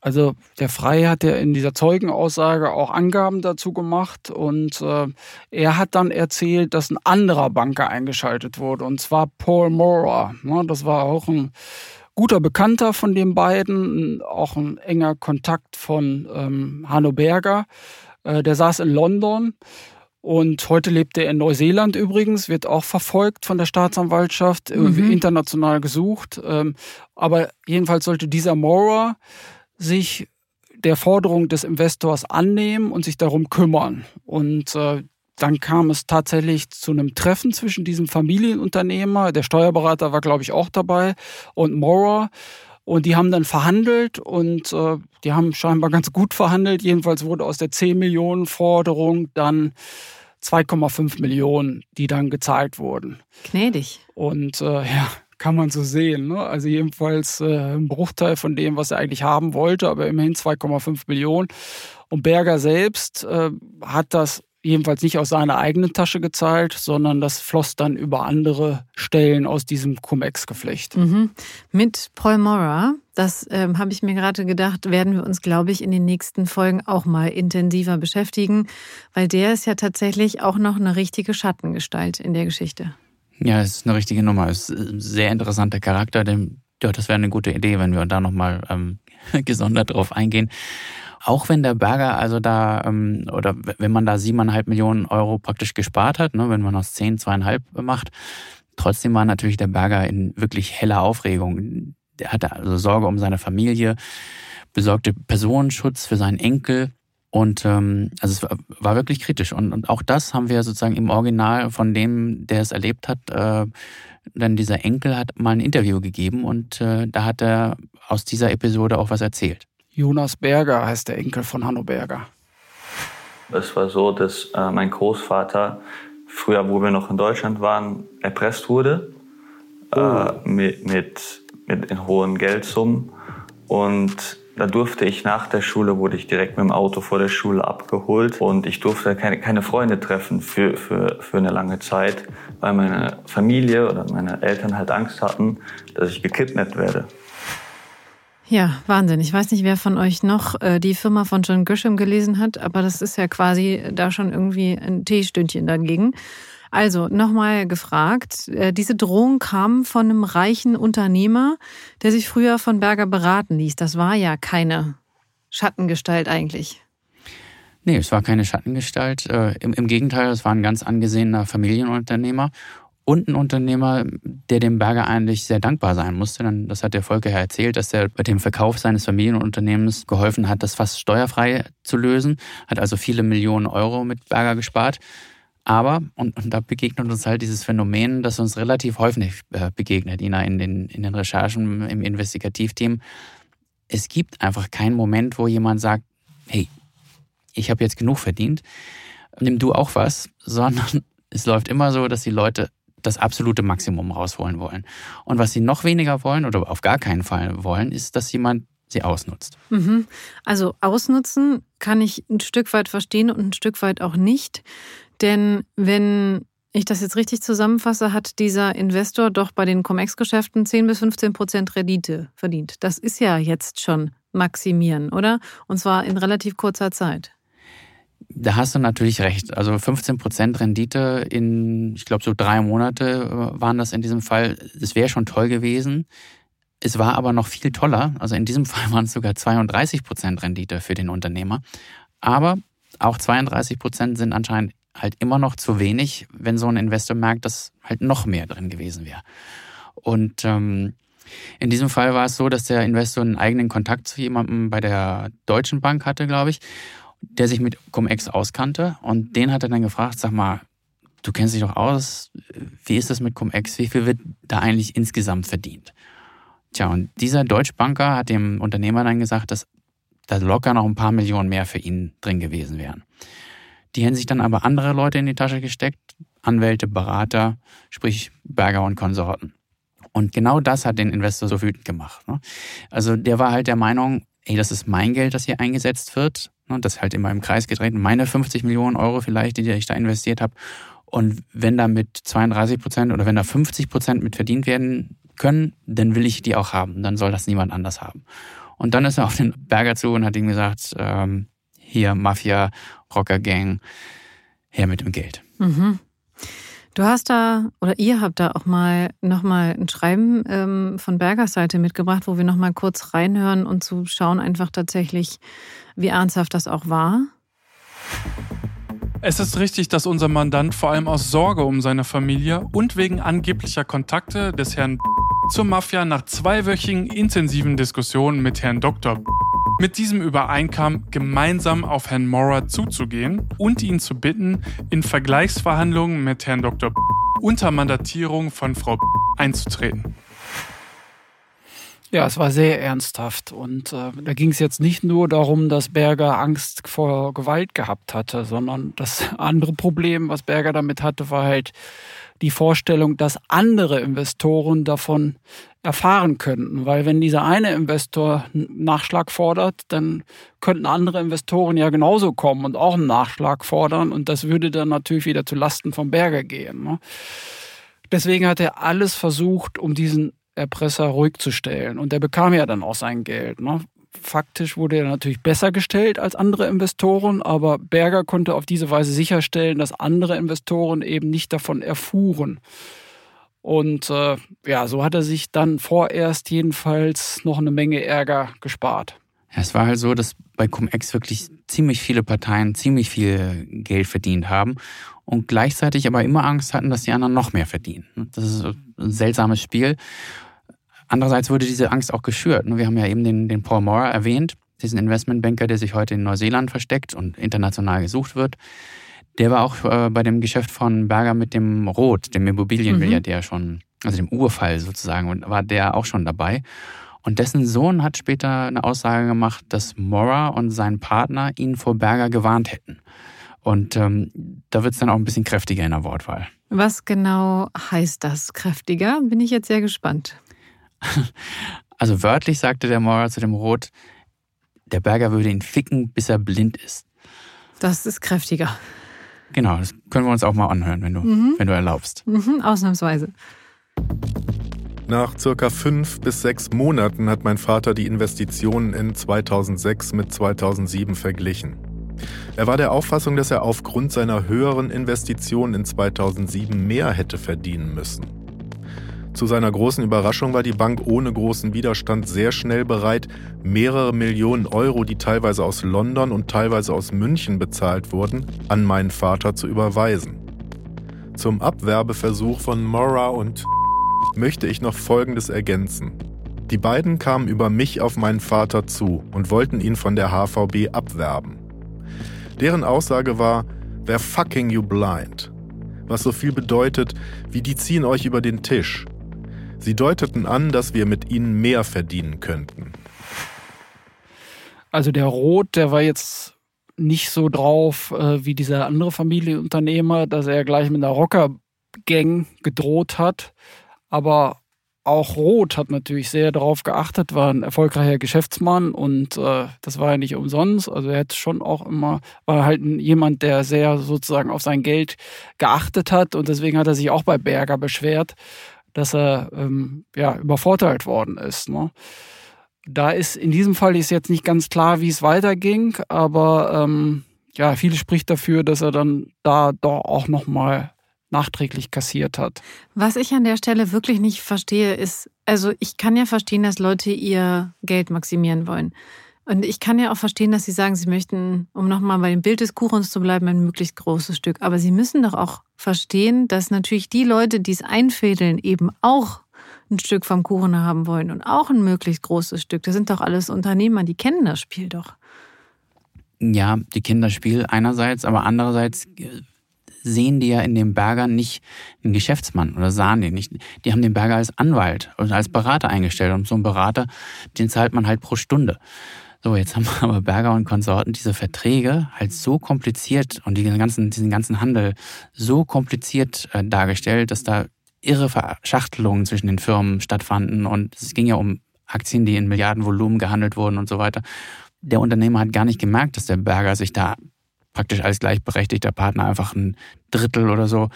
also der Frei hat ja in dieser Zeugenaussage auch Angaben dazu gemacht und äh, er hat dann erzählt, dass ein anderer Banker eingeschaltet wurde und zwar Paul Mora. Ne? Das war auch ein guter Bekannter von den beiden, auch ein enger Kontakt von ähm, Hanno Berger. Äh, der saß in London und heute lebt er in Neuseeland übrigens, wird auch verfolgt von der Staatsanwaltschaft, mhm. international gesucht. Ähm, aber jedenfalls sollte dieser Mora sich der Forderung des Investors annehmen und sich darum kümmern. Und äh, dann kam es tatsächlich zu einem Treffen zwischen diesem Familienunternehmer, der Steuerberater war, glaube ich, auch dabei, und Mora. Und die haben dann verhandelt und äh, die haben scheinbar ganz gut verhandelt. Jedenfalls wurde aus der 10 Millionen Forderung dann 2,5 Millionen, die dann gezahlt wurden. Gnädig. Und äh, ja, kann man so sehen. Ne? Also jedenfalls äh, ein Bruchteil von dem, was er eigentlich haben wollte, aber immerhin 2,5 Millionen. Und Berger selbst äh, hat das jedenfalls nicht aus seiner eigenen Tasche gezahlt, sondern das floss dann über andere Stellen aus diesem Cum-Ex-Geflecht. Mhm. Mit Paul Mora, das ähm, habe ich mir gerade gedacht, werden wir uns, glaube ich, in den nächsten Folgen auch mal intensiver beschäftigen, weil der ist ja tatsächlich auch noch eine richtige Schattengestalt in der Geschichte. Ja, es ist eine richtige Nummer. Es ist ein sehr interessanter Charakter. Dem, ja, das wäre eine gute Idee, wenn wir da nochmal ähm, [LAUGHS] gesondert drauf eingehen. Auch wenn der Berger also da, ähm, oder wenn man da siebeneinhalb Millionen Euro praktisch gespart hat, ne, wenn man aus zehn, zweieinhalb macht, trotzdem war natürlich der Berger in wirklich heller Aufregung. Der hatte also Sorge um seine Familie, besorgte Personenschutz für seinen Enkel. Und ähm, also es war, war wirklich kritisch. Und, und auch das haben wir sozusagen im Original von dem, der es erlebt hat, äh, dann dieser Enkel hat mal ein Interview gegeben und äh, da hat er aus dieser Episode auch was erzählt. Jonas Berger heißt der Enkel von Hanno Berger. Es war so, dass äh, mein Großvater früher, wo wir noch in Deutschland waren, erpresst wurde äh, oh. äh, mit, mit, mit hohen Geldsummen. Und da durfte ich nach der Schule, wurde ich direkt mit dem Auto vor der Schule abgeholt und ich durfte keine, keine Freunde treffen für, für, für eine lange Zeit, weil meine Familie oder meine Eltern halt Angst hatten, dass ich gekidnappt werde. Ja, Wahnsinn. Ich weiß nicht, wer von euch noch äh, die Firma von John Grisham gelesen hat, aber das ist ja quasi da schon irgendwie ein Teestündchen dagegen. Also nochmal gefragt, äh, diese Drohung kam von einem reichen Unternehmer, der sich früher von Berger beraten ließ. Das war ja keine Schattengestalt eigentlich. Nee, es war keine Schattengestalt. Äh, im, Im Gegenteil, es war ein ganz angesehener Familienunternehmer und ein Unternehmer, der dem Berger eigentlich sehr dankbar sein musste. Das hat der Volker ja erzählt, dass er bei dem Verkauf seines Familienunternehmens geholfen hat, das fast steuerfrei zu lösen, hat also viele Millionen Euro mit Berger gespart. Aber, und, und da begegnet uns halt dieses Phänomen, das uns relativ häufig äh, begegnet, Ina, in den, in den Recherchen im Investigativteam. Es gibt einfach keinen Moment, wo jemand sagt, hey, ich habe jetzt genug verdient, nimm du auch was, [LAUGHS] sondern es läuft immer so, dass die Leute das absolute Maximum rausholen wollen. Und was sie noch weniger wollen oder auf gar keinen Fall wollen, ist, dass jemand sie ausnutzt. Mhm. Also ausnutzen kann ich ein Stück weit verstehen und ein Stück weit auch nicht. Denn wenn ich das jetzt richtig zusammenfasse, hat dieser Investor doch bei den Comex-Geschäften 10 bis 15 Prozent Rendite verdient. Das ist ja jetzt schon maximieren, oder? Und zwar in relativ kurzer Zeit. Da hast du natürlich recht. Also 15 Prozent Rendite in, ich glaube, so drei Monate äh, waren das in diesem Fall. Das wäre schon toll gewesen. Es war aber noch viel toller. Also in diesem [LAUGHS] Fall waren es sogar 32 Prozent Rendite für den Unternehmer. Aber auch 32 Prozent sind anscheinend halt immer noch zu wenig, wenn so ein Investor merkt, dass halt noch mehr drin gewesen wäre. Und ähm, in diesem Fall war es so, dass der Investor einen eigenen Kontakt zu jemandem bei der Deutschen Bank hatte, glaube ich der sich mit Cum-Ex auskannte und den hat er dann gefragt, sag mal, du kennst dich doch aus, wie ist das mit Cum-Ex, wie viel wird da eigentlich insgesamt verdient? Tja, und dieser Deutschbanker hat dem Unternehmer dann gesagt, dass da locker noch ein paar Millionen mehr für ihn drin gewesen wären. Die hätten sich dann aber andere Leute in die Tasche gesteckt, Anwälte, Berater, sprich Berger und Konsorten. Und genau das hat den Investor so wütend gemacht. Ne? Also der war halt der Meinung, ey, das ist mein Geld, das hier eingesetzt wird Ne, das halt immer im Kreis gedreht. Meine 50 Millionen Euro vielleicht, die ich da investiert habe. Und wenn da mit 32 Prozent oder wenn da 50 Prozent mit verdient werden können, dann will ich die auch haben. Dann soll das niemand anders haben. Und dann ist er auf den Berger zu und hat ihm gesagt, ähm, hier Mafia, Rocker Gang, her mit dem Geld. Mhm. Du hast da oder ihr habt da auch mal nochmal ein Schreiben ähm, von Bergers Seite mitgebracht, wo wir nochmal kurz reinhören und zu schauen einfach tatsächlich, wie ernsthaft das auch war. Es ist richtig, dass unser Mandant vor allem aus Sorge um seine Familie und wegen angeblicher Kontakte des Herrn zur Mafia nach zweiwöchigen intensiven Diskussionen mit Herrn Dr mit diesem übereinkam, gemeinsam auf Herrn Maurer zuzugehen und ihn zu bitten, in Vergleichsverhandlungen mit Herrn Dr. unter Mandatierung von Frau einzutreten. Ja, es war sehr ernsthaft. Und äh, da ging es jetzt nicht nur darum, dass Berger Angst vor Gewalt gehabt hatte, sondern das andere Problem, was Berger damit hatte, war halt die Vorstellung, dass andere Investoren davon erfahren könnten. Weil wenn dieser eine Investor einen Nachschlag fordert, dann könnten andere Investoren ja genauso kommen und auch einen Nachschlag fordern. Und das würde dann natürlich wieder zu Lasten vom Berger gehen. Ne? Deswegen hat er alles versucht, um diesen Erpresser ruhig zu stellen. Und der bekam ja dann auch sein Geld. Ne? Faktisch wurde er natürlich besser gestellt als andere Investoren, aber Berger konnte auf diese Weise sicherstellen, dass andere Investoren eben nicht davon erfuhren. Und äh, ja, so hat er sich dann vorerst jedenfalls noch eine Menge Ärger gespart. Es war halt so, dass bei Cum-Ex wirklich ziemlich viele Parteien ziemlich viel Geld verdient haben und gleichzeitig aber immer Angst hatten, dass die anderen noch mehr verdienen. Das ist ein seltsames Spiel. Andererseits wurde diese Angst auch geschürt. Wir haben ja eben den, den Paul Moore erwähnt, diesen Investmentbanker, der sich heute in Neuseeland versteckt und international gesucht wird. Der war auch äh, bei dem Geschäft von Berger mit dem Rot, dem Immobilienmilliardär mhm. schon, also dem Urfall sozusagen, und war der auch schon dabei. Und dessen Sohn hat später eine Aussage gemacht, dass Mora und sein Partner ihn vor Berger gewarnt hätten. Und ähm, da wird es dann auch ein bisschen kräftiger in der Wortwahl. Was genau heißt das kräftiger? Bin ich jetzt sehr gespannt. [LAUGHS] Also wörtlich sagte der Maurer zu dem Rot, der Berger würde ihn ficken, bis er blind ist. Das ist kräftiger. Genau, das können wir uns auch mal anhören, wenn du, mhm. wenn du erlaubst. Mhm, ausnahmsweise. Nach circa fünf bis sechs Monaten hat mein Vater die Investitionen in 2006 mit 2007 verglichen. Er war der Auffassung, dass er aufgrund seiner höheren Investitionen in 2007 mehr hätte verdienen müssen. Zu seiner großen Überraschung war die Bank ohne großen Widerstand sehr schnell bereit, mehrere Millionen Euro, die teilweise aus London und teilweise aus München bezahlt wurden, an meinen Vater zu überweisen. Zum Abwerbeversuch von Mora und möchte ich noch Folgendes ergänzen. Die beiden kamen über mich auf meinen Vater zu und wollten ihn von der HVB abwerben. Deren Aussage war, they're fucking you blind. Was so viel bedeutet, wie die ziehen euch über den Tisch. Sie deuteten an, dass wir mit ihnen mehr verdienen könnten. Also der Roth, der war jetzt nicht so drauf äh, wie dieser andere Familienunternehmer, dass er gleich mit einer Rocker-Gang gedroht hat. Aber auch Roth hat natürlich sehr darauf geachtet, war ein erfolgreicher Geschäftsmann und äh, das war ja nicht umsonst. Also er hat schon auch immer, war halt jemand, der sehr sozusagen auf sein Geld geachtet hat und deswegen hat er sich auch bei Berger beschwert dass er ähm, ja, übervorteilt worden ist. Ne? Da ist in diesem Fall ist jetzt nicht ganz klar, wie es weiterging, aber ähm, ja, viel spricht dafür, dass er dann da doch auch nochmal nachträglich kassiert hat. Was ich an der Stelle wirklich nicht verstehe, ist, also ich kann ja verstehen, dass Leute ihr Geld maximieren wollen. Und ich kann ja auch verstehen, dass Sie sagen, Sie möchten, um nochmal bei dem Bild des Kuchens zu bleiben, ein möglichst großes Stück. Aber Sie müssen doch auch verstehen, dass natürlich die Leute, die es einfädeln, eben auch ein Stück vom Kuchen haben wollen und auch ein möglichst großes Stück. Das sind doch alles Unternehmer, die kennen das Spiel doch. Ja, die kennen das Spiel einerseits, aber andererseits sehen die ja in dem Berger nicht einen Geschäftsmann oder sahen den nicht. Die haben den Berger als Anwalt oder als Berater eingestellt und so einen Berater, den zahlt man halt pro Stunde. So, jetzt haben [LAUGHS] aber Berger und Konsorten diese Verträge halt so kompliziert und diesen ganzen, diesen ganzen Handel so kompliziert äh, dargestellt, dass da irre Verschachtelungen zwischen den Firmen stattfanden und es ging ja um Aktien, die in Milliardenvolumen gehandelt wurden und so weiter. Der Unternehmer hat gar nicht gemerkt, dass der Berger sich da praktisch als gleichberechtigter Partner einfach ein Drittel oder so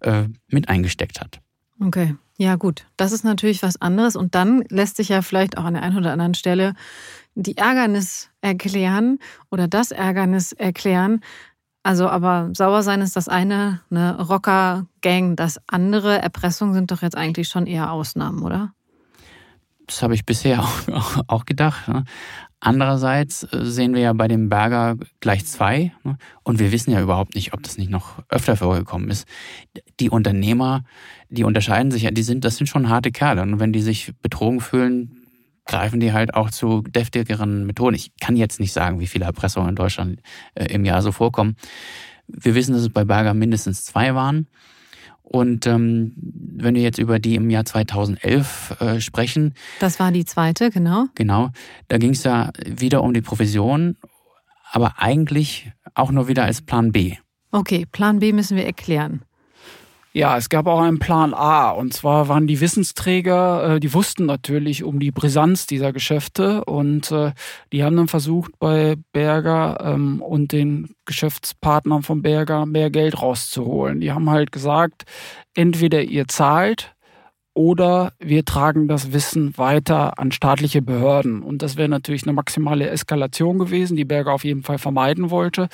äh, mit eingesteckt hat. Okay, ja gut, das ist natürlich was anderes und dann lässt sich ja vielleicht auch an der einen oder anderen Stelle die Ärgernis erklären oder das Ärgernis erklären. Also, aber sauer sein ist das eine, eine Rocker-Gang das andere. Erpressung sind doch jetzt eigentlich schon eher Ausnahmen, oder? Das habe ich bisher [LAUGHS] auch, auch gedacht. Ne? Andererseits äh, sehen wir ja bei dem Berger gleich zwei. Ne? Und wir wissen ja überhaupt nicht, ob das nicht noch öfter vorgekommen ist. Die Unternehmer, die unterscheiden sich ja, die sind, das sind schon harte Kerle. Und wenn die sich betrogen fühlen, greifen die halt auch zu deftigeren Methoden. Ich kann jetzt nicht sagen, wie viele Erpressungen in Deutschland äh, im Jahr so vorkommen. Wir wissen, dass es bei Berger mindestens zwei waren. Und ähm, wenn wir jetzt über die im Jahr 2011 äh, sprechen. Das war die zweite, genau. Genau. Da ging es ja wieder um die Provision, aber eigentlich auch nur wieder als Plan B. Okay, Plan B müssen wir erklären. Ja, es gab auch einen Plan A. Und zwar waren die Wissensträger, äh, die wussten natürlich um die Brisanz dieser Geschäfte und äh, die haben dann versucht, bei Berger ähm, und den Geschäftspartnern von Berger mehr Geld rauszuholen. Die haben halt gesagt, entweder ihr zahlt oder wir tragen das Wissen weiter an staatliche Behörden. Und das wäre natürlich eine maximale Eskalation gewesen, die Berger auf jeden Fall vermeiden wollte.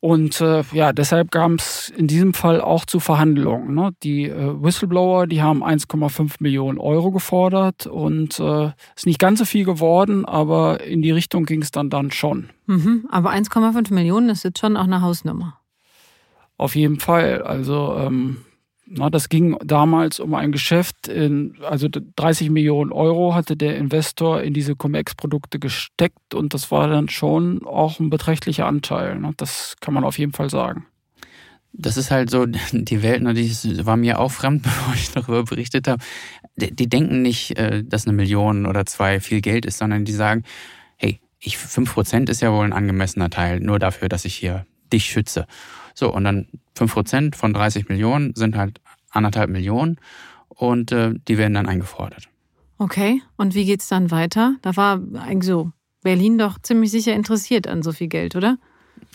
Und äh, ja, deshalb kam es in diesem Fall auch zu Verhandlungen. Ne? Die äh, Whistleblower, die haben 1,5 Millionen Euro gefordert und äh, ist nicht ganz so viel geworden, aber in die Richtung ging es dann dann schon. Mhm, aber 1,5 Millionen ist jetzt schon auch eine Hausnummer. Auf jeden Fall. Also ähm, na, das ging damals um ein Geschäft, in, also 30 Millionen Euro hatte der Investor in diese Cum-Ex-Produkte gesteckt und das war dann schon auch ein beträchtlicher Anteil. Ne? Das kann man auf jeden Fall sagen. Das ist halt so, [LAUGHS] die Welt, ne, die war mir auch fremd, [LAUGHS] bevor ich darüber berichtet habe. Die, die denken nicht, äh, dass eine Million oder zwei viel Geld ist, sondern die sagen, hey, ich, 5% ist ja wohl ein angemessener Teil, nur dafür, dass ich hier dich schütze. So, und dann 5% von 30 Millionen sind halt anderthalb Millionen und äh, die werden dann eingefordert. Okay, und wie geht's dann weiter? Da war eigentlich so Berlin doch ziemlich sicher interessiert an so viel Geld, oder?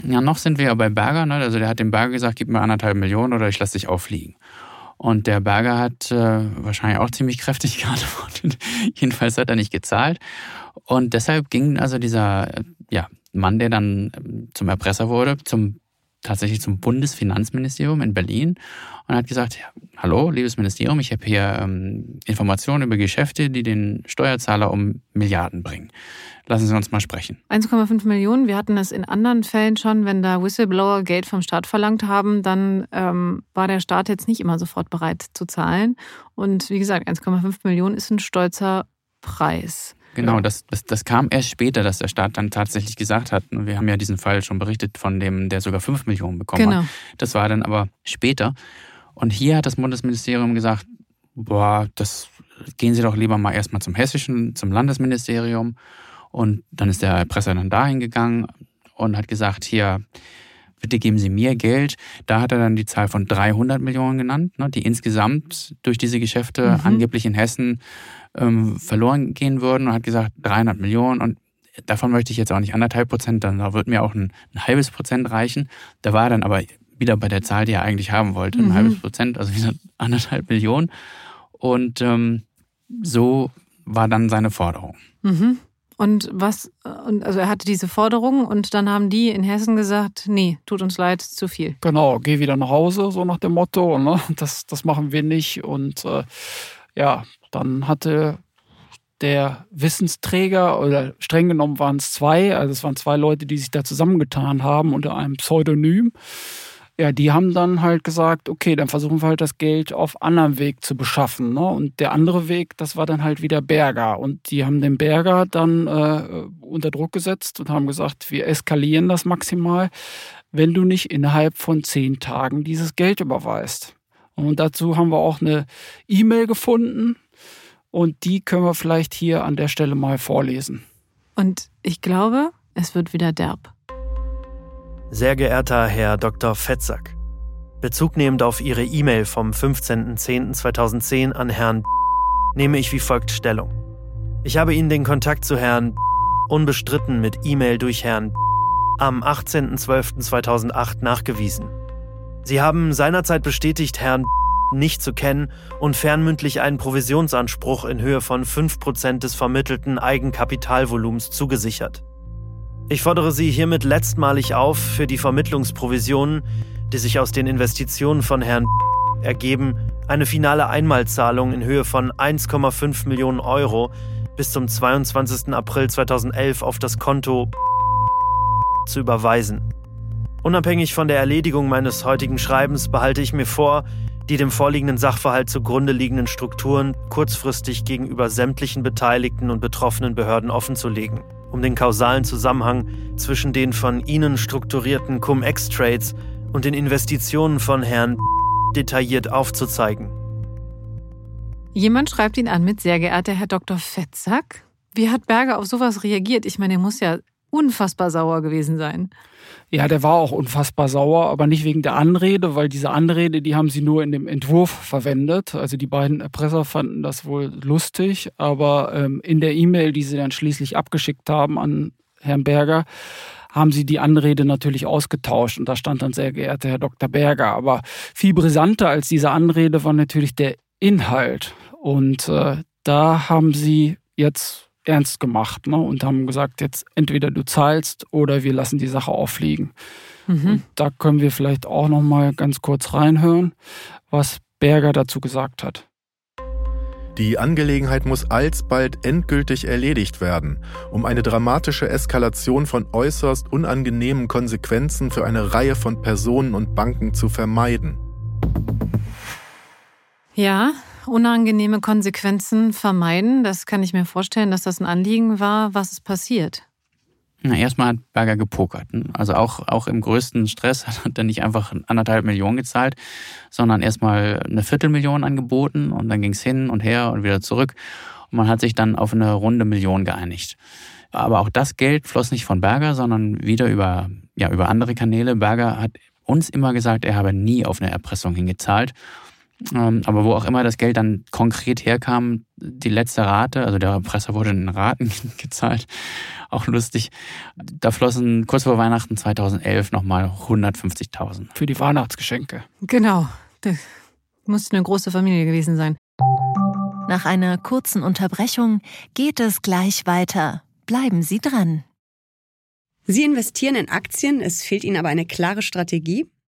Ja, noch sind wir ja bei Berger. Ne? Also der hat dem Berger gesagt, gib mir anderthalb Millionen oder ich lasse dich auffliegen. Und der Berger hat äh, wahrscheinlich auch ziemlich kräftig [LAUGHS] geantwortet. Jedenfalls hat er nicht gezahlt. Und deshalb ging also dieser äh, ja, Mann, der dann ähm, zum Erpresser wurde, zum tatsächlich zum Bundesfinanzministerium in Berlin und hat gesagt, hallo, liebes Ministerium, ich habe hier ähm, Informationen über Geschäfte, die den Steuerzahler um Milliarden bringen. Lassen Sie uns mal sprechen. 1,5 Millionen. Wir hatten das in anderen Fällen schon, wenn da Whistleblower Geld vom Staat verlangt haben, dann ähm, war der Staat jetzt nicht immer sofort bereit zu zahlen. Und wie gesagt, 1,5 Millionen ist ein stolzer Preis. Genau, das, das, das kam erst später, dass der Staat dann tatsächlich gesagt hat, und wir haben ja diesen Fall schon berichtet von dem, der sogar 5 Millionen bekommen genau. hat. Das war dann aber später. Und hier hat das Bundesministerium gesagt, boah, das gehen Sie doch lieber mal erstmal zum hessischen, zum Landesministerium. Und dann ist der Erpresser dann dahin gegangen und hat gesagt, hier, bitte geben Sie mir Geld. Da hat er dann die Zahl von 300 Millionen genannt, ne, die insgesamt durch diese Geschäfte mhm. angeblich in Hessen ähm, verloren gehen würden und hat gesagt 300 Millionen und davon möchte ich jetzt auch nicht anderthalb Prozent, dann da wird mir auch ein, ein, halbes Prozent reichen. Da war er dann aber wieder bei der Zahl, die er eigentlich haben wollte, ein mhm. halbes Prozent, also wieder [LAUGHS] anderthalb Millionen. Und ähm, so war dann seine Forderung. Mhm. Und was, und also er hatte diese Forderung und dann haben die in Hessen gesagt, nee, tut uns leid, zu viel. Genau, geh wieder nach Hause, so nach dem Motto, ne? das, das machen wir nicht. Und äh, ja, dann hatte der Wissensträger, oder streng genommen waren es zwei, also es waren zwei Leute, die sich da zusammengetan haben unter einem Pseudonym. Ja, die haben dann halt gesagt, okay, dann versuchen wir halt das Geld auf anderem Weg zu beschaffen. Ne? Und der andere Weg, das war dann halt wieder Berger. Und die haben den Berger dann äh, unter Druck gesetzt und haben gesagt, wir eskalieren das maximal, wenn du nicht innerhalb von zehn Tagen dieses Geld überweist. Und dazu haben wir auch eine E-Mail gefunden, und die können wir vielleicht hier an der Stelle mal vorlesen. Und ich glaube, es wird wieder derb. Sehr geehrter Herr Dr. Fettsack, bezugnehmend auf Ihre E-Mail vom 15.10.2010 an Herrn nehme ich wie folgt Stellung. Ich habe Ihnen den Kontakt zu Herrn unbestritten mit E-Mail durch Herrn am 18.12.2008 nachgewiesen. Sie haben seinerzeit bestätigt, Herrn nicht zu kennen und fernmündlich einen Provisionsanspruch in Höhe von 5% des vermittelten Eigenkapitalvolumens zugesichert. Ich fordere Sie hiermit letztmalig auf, für die Vermittlungsprovisionen, die sich aus den Investitionen von Herrn ergeben, eine finale Einmalzahlung in Höhe von 1,5 Millionen Euro bis zum 22. April 2011 auf das Konto zu überweisen. Unabhängig von der Erledigung meines heutigen Schreibens behalte ich mir vor, die dem vorliegenden Sachverhalt zugrunde liegenden Strukturen kurzfristig gegenüber sämtlichen beteiligten und betroffenen Behörden offenzulegen, um den kausalen Zusammenhang zwischen den von ihnen strukturierten Cum-Ex-Trades und den Investitionen von Herrn detailliert aufzuzeigen. Jemand schreibt ihn an mit sehr geehrter Herr Dr. Fettsack. Wie hat Berger auf sowas reagiert? Ich meine, er muss ja unfassbar sauer gewesen sein. Ja, der war auch unfassbar sauer, aber nicht wegen der Anrede, weil diese Anrede, die haben sie nur in dem Entwurf verwendet. Also die beiden Erpresser fanden das wohl lustig, aber ähm, in der E-Mail, die sie dann schließlich abgeschickt haben an Herrn Berger, haben sie die Anrede natürlich ausgetauscht und da stand dann sehr geehrter Herr Dr. Berger. Aber viel brisanter als diese Anrede war natürlich der Inhalt. Und äh, da haben sie jetzt ernst gemacht ne? und haben gesagt, jetzt entweder du zahlst oder wir lassen die Sache auffliegen. Mhm. da können wir vielleicht auch noch mal ganz kurz reinhören, was Berger dazu gesagt hat. Die Angelegenheit muss alsbald endgültig erledigt werden, um eine dramatische Eskalation von äußerst unangenehmen Konsequenzen für eine Reihe von Personen und Banken zu vermeiden. Ja, unangenehme Konsequenzen vermeiden. Das kann ich mir vorstellen, dass das ein Anliegen war. Was ist passiert? Na, erstmal hat Berger gepokert. Also auch, auch im größten Stress [LAUGHS] hat er nicht einfach anderthalb Millionen gezahlt, sondern erstmal eine Viertelmillion angeboten und dann ging es hin und her und wieder zurück. Und man hat sich dann auf eine runde Million geeinigt. Aber auch das Geld floss nicht von Berger, sondern wieder über, ja, über andere Kanäle. Berger hat uns immer gesagt, er habe nie auf eine Erpressung hingezahlt. Ähm, aber wo auch immer das Geld dann konkret herkam, die letzte Rate, also der Erpresser wurde in Raten [LAUGHS] gezahlt, auch lustig. Da flossen kurz vor Weihnachten 2011 nochmal 150.000. Für die Weihnachtsgeschenke. Genau. Das musste eine große Familie gewesen sein. Nach einer kurzen Unterbrechung geht es gleich weiter. Bleiben Sie dran. Sie investieren in Aktien, es fehlt Ihnen aber eine klare Strategie.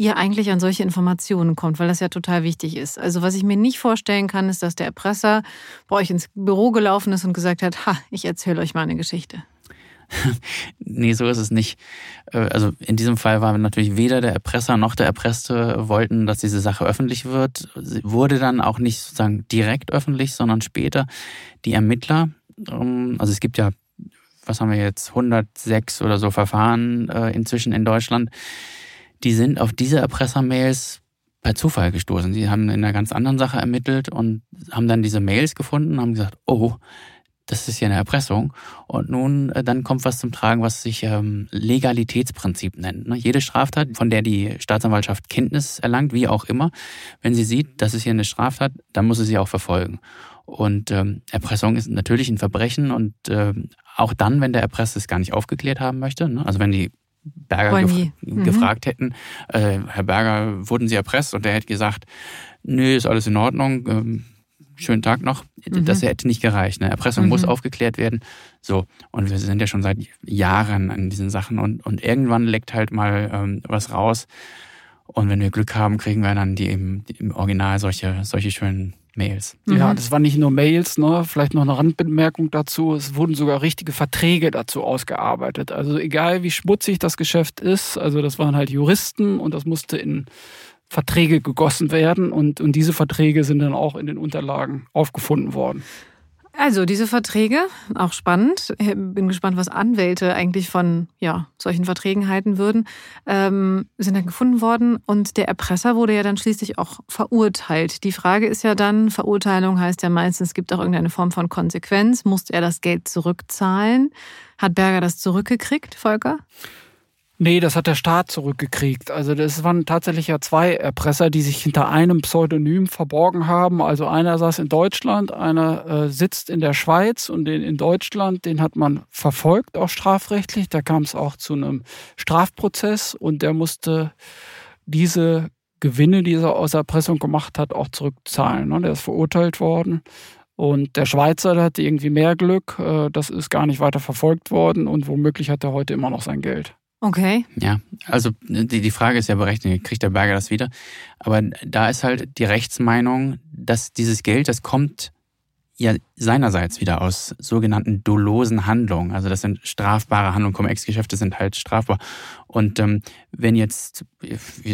ihr eigentlich an solche Informationen kommt, weil das ja total wichtig ist. Also was ich mir nicht vorstellen kann, ist, dass der Erpresser bei euch ins Büro gelaufen ist und gesagt hat, ha, ich erzähle euch mal eine Geschichte. [LAUGHS] nee, so ist es nicht. Äh, also in diesem Fall war natürlich weder der Erpresser noch der Erpresste wollten, dass diese Sache öffentlich wird. Sie wurde dann auch nicht sozusagen direkt öffentlich, sondern später. Die Ermittler, ähm, also es gibt ja, was haben wir jetzt, 106 oder so Verfahren äh, inzwischen in Deutschland die sind auf diese Erpressermails per Zufall gestoßen. Sie haben in einer ganz anderen Sache ermittelt und haben dann diese Mails gefunden und haben gesagt, oh, das ist ja eine Erpressung. Und nun, äh, dann kommt was zum Tragen, was sich ähm, Legalitätsprinzip nennt. Ne? Jede Straftat, von der die Staatsanwaltschaft Kenntnis erlangt, wie auch immer, wenn sie sieht, das ist hier eine Straftat, dann muss sie sie auch verfolgen. Und ähm, Erpressung ist natürlich ein Verbrechen und äh, auch dann, wenn der Erpresser es gar nicht aufgeklärt haben möchte. Ne? Also wenn die Berger gef mhm. gefragt hätten, äh, Herr Berger, wurden Sie erpresst? Und der hätte gesagt, nö, ist alles in Ordnung, ähm, schönen Tag noch. Mhm. Das hätte nicht gereicht. Ne? Erpressung mhm. muss aufgeklärt werden. So, und wir sind ja schon seit Jahren an diesen Sachen und, und irgendwann leckt halt mal ähm, was raus. Und wenn wir Glück haben, kriegen wir dann die im, die im Original solche, solche schönen Mails. Ja, mhm. das waren nicht nur Mails, ne? vielleicht noch eine Randbemerkung dazu. Es wurden sogar richtige Verträge dazu ausgearbeitet. Also egal wie schmutzig das Geschäft ist, also das waren halt Juristen und das musste in Verträge gegossen werden und, und diese Verträge sind dann auch in den Unterlagen aufgefunden worden. Also diese Verträge, auch spannend. Bin gespannt, was Anwälte eigentlich von ja, solchen Verträgen halten würden, ähm, sind dann gefunden worden und der Erpresser wurde ja dann schließlich auch verurteilt. Die Frage ist ja dann, Verurteilung heißt ja meistens, es gibt auch irgendeine Form von Konsequenz. Musste er das Geld zurückzahlen? Hat Berger das zurückgekriegt, Volker? Nee, das hat der Staat zurückgekriegt. Also das waren tatsächlich ja zwei Erpresser, die sich hinter einem Pseudonym verborgen haben. Also einer saß in Deutschland, einer äh, sitzt in der Schweiz und den in Deutschland, den hat man verfolgt, auch strafrechtlich. Da kam es auch zu einem Strafprozess und der musste diese Gewinne, die er aus Erpressung gemacht hat, auch zurückzahlen. Ne? Der ist verurteilt worden. Und der Schweizer, der hatte irgendwie mehr Glück. Äh, das ist gar nicht weiter verfolgt worden und womöglich hat er heute immer noch sein Geld. Okay. Ja, also die, die Frage ist ja berechtigt, kriegt der Berger das wieder? Aber da ist halt die Rechtsmeinung, dass dieses Geld, das kommt ja seinerseits wieder aus sogenannten dolosen Handlungen, also das sind strafbare Handlungen, Cum-Ex-Geschäfte sind halt strafbar. Und ähm, wenn jetzt,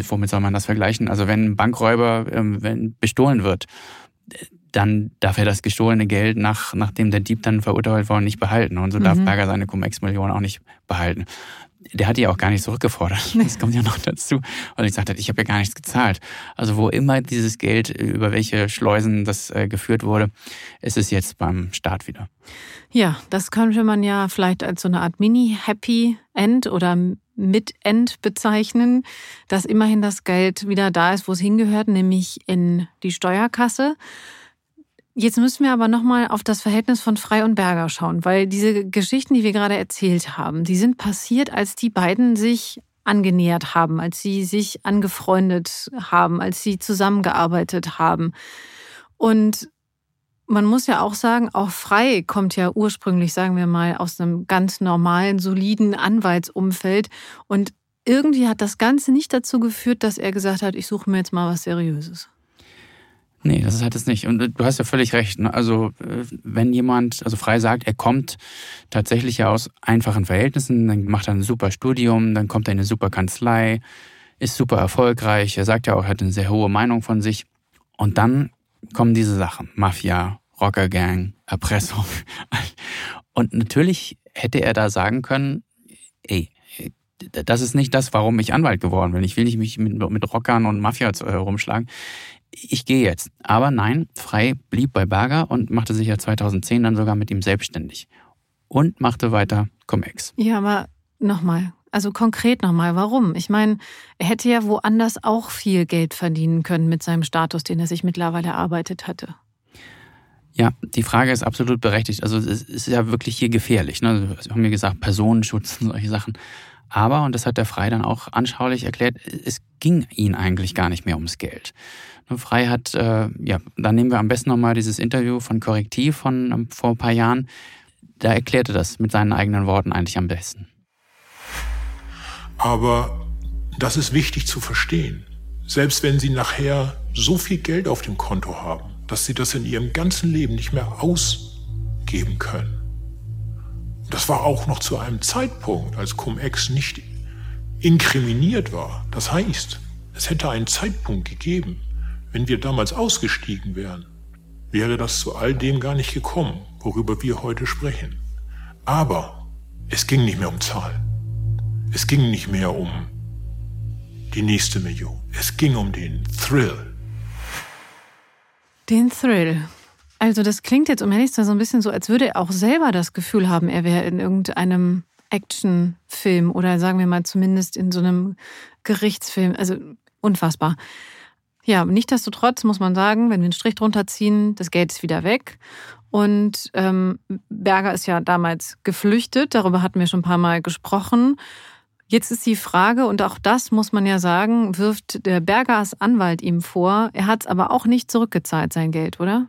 womit soll man das vergleichen? Also wenn ein Bankräuber ähm, wenn bestohlen wird, dann darf er das gestohlene Geld, nach, nachdem der Dieb dann verurteilt worden, nicht behalten. Und so darf mhm. Berger seine Cum-Ex-Millionen auch nicht behalten der hat die auch gar nicht zurückgefordert. Das kommt ja noch dazu. Und ich sagte, ich habe ja gar nichts gezahlt. Also wo immer dieses Geld, über welche Schleusen das äh, geführt wurde, ist es jetzt beim Staat wieder. Ja, das könnte man ja vielleicht als so eine Art Mini-Happy End oder Mid-End bezeichnen, dass immerhin das Geld wieder da ist, wo es hingehört, nämlich in die Steuerkasse. Jetzt müssen wir aber nochmal auf das Verhältnis von Frei und Berger schauen, weil diese Geschichten, die wir gerade erzählt haben, die sind passiert, als die beiden sich angenähert haben, als sie sich angefreundet haben, als sie zusammengearbeitet haben. Und man muss ja auch sagen, auch Frei kommt ja ursprünglich, sagen wir mal, aus einem ganz normalen, soliden Anwaltsumfeld. Und irgendwie hat das Ganze nicht dazu geführt, dass er gesagt hat, ich suche mir jetzt mal was Seriöses. Nee, das hat es nicht. Und du hast ja völlig recht. Ne? Also äh, wenn jemand, also frei sagt, er kommt tatsächlich ja aus einfachen Verhältnissen, dann macht er ein super Studium, dann kommt er in eine super Kanzlei, ist super erfolgreich, er sagt ja auch, er hat eine sehr hohe Meinung von sich. Und dann kommen diese Sachen. Mafia, Rockergang, Erpressung. [LAUGHS] Und natürlich hätte er da sagen können, ey, das ist nicht das, warum ich Anwalt geworden bin. Ich will nicht mich mit, mit Rockern und Mafia äh, rumschlagen ich gehe jetzt. Aber nein, Frei blieb bei Berger und machte sich ja 2010 dann sogar mit ihm selbstständig. Und machte weiter Cum-Ex. Ja, aber nochmal, also konkret nochmal, warum? Ich meine, er hätte ja woanders auch viel Geld verdienen können mit seinem Status, den er sich mittlerweile erarbeitet hatte. Ja, die Frage ist absolut berechtigt. Also es ist ja wirklich hier gefährlich. Ne? Sie haben mir gesagt, Personenschutz und solche Sachen. Aber, und das hat der Frei dann auch anschaulich erklärt, es ging ihn eigentlich gar nicht mehr ums Geld. Frei hat, äh, ja, da nehmen wir am besten nochmal dieses Interview von Korrektiv von ähm, vor ein paar Jahren. Da erklärte das mit seinen eigenen Worten eigentlich am besten. Aber das ist wichtig zu verstehen. Selbst wenn Sie nachher so viel Geld auf dem Konto haben, dass Sie das in Ihrem ganzen Leben nicht mehr ausgeben können. Das war auch noch zu einem Zeitpunkt, als Cum-Ex nicht inkriminiert war. Das heißt, es hätte einen Zeitpunkt gegeben, wenn wir damals ausgestiegen wären, wäre das zu all dem gar nicht gekommen, worüber wir heute sprechen. Aber es ging nicht mehr um Zahlen. Es ging nicht mehr um die nächste Million. Es ging um den Thrill. Den Thrill. Also das klingt jetzt um ehrlich zu sein so ein bisschen so, als würde er auch selber das Gefühl haben, er wäre in irgendeinem Actionfilm oder sagen wir mal zumindest in so einem Gerichtsfilm. Also unfassbar. Ja, nichtsdestotrotz muss man sagen, wenn wir einen Strich drunter ziehen, das Geld ist wieder weg. Und ähm, Berger ist ja damals geflüchtet, darüber hatten wir schon ein paar Mal gesprochen. Jetzt ist die Frage, und auch das muss man ja sagen, wirft der Berger als Anwalt ihm vor, er hat es aber auch nicht zurückgezahlt, sein Geld, oder?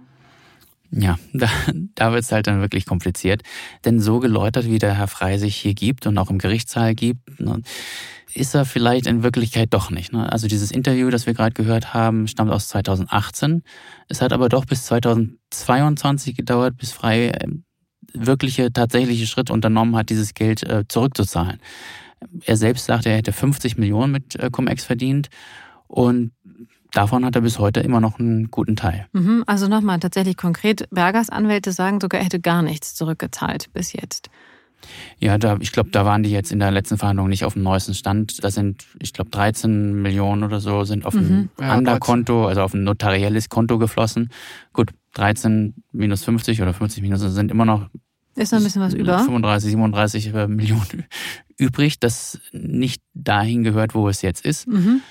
Ja, [LAUGHS] da, da wird es halt dann wirklich kompliziert. Denn so geläutert, wie der Herr Frei sich hier gibt und auch im Gerichtssaal gibt, ne, ist er vielleicht in Wirklichkeit doch nicht. Ne? Also dieses Interview, das wir gerade gehört haben, stammt aus 2018. Es hat aber doch bis 2022 gedauert, bis Frei ähm, wirkliche, tatsächliche Schritte unternommen hat, dieses Geld äh, zurückzuzahlen. Er selbst sagte, er hätte 50 Millionen mit äh, Cum-Ex verdient und davon hat er bis heute immer noch einen guten Teil. Mhm, also nochmal tatsächlich konkret, Bergers Anwälte sagen sogar, er hätte gar nichts zurückgezahlt bis jetzt. Ja, da, ich glaube, da waren die jetzt in der letzten Verhandlung nicht auf dem neuesten Stand. Da sind, ich glaube, 13 Millionen oder so sind auf mhm. ein ja, Anderkonto, also auf ein notarielles Konto geflossen. Gut, 13 minus 50 oder 50 minus sind immer noch ist noch ein bisschen was über. 35, 37 äh, Millionen [LAUGHS] übrig, das nicht dahin gehört, wo es jetzt ist. Mhm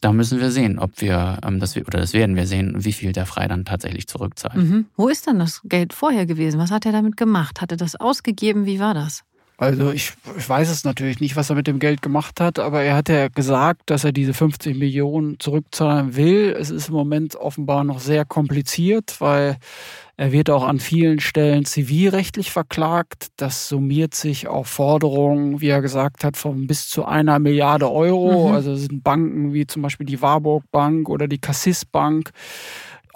da müssen wir sehen, ob wir, ähm, das, oder das werden wir sehen, wie viel der Frei dann tatsächlich zurückzahlt. Mhm. Wo ist dann das Geld vorher gewesen? Was hat er damit gemacht? Hat er das ausgegeben? Wie war das? Also ich, ich weiß es natürlich nicht, was er mit dem Geld gemacht hat, aber er hat ja gesagt, dass er diese 50 Millionen zurückzahlen will. Es ist im Moment offenbar noch sehr kompliziert, weil er wird auch an vielen Stellen zivilrechtlich verklagt. Das summiert sich auf Forderungen, wie er gesagt hat, von bis zu einer Milliarde Euro. Mhm. Also sind Banken wie zum Beispiel die Warburg Bank oder die Cassis Bank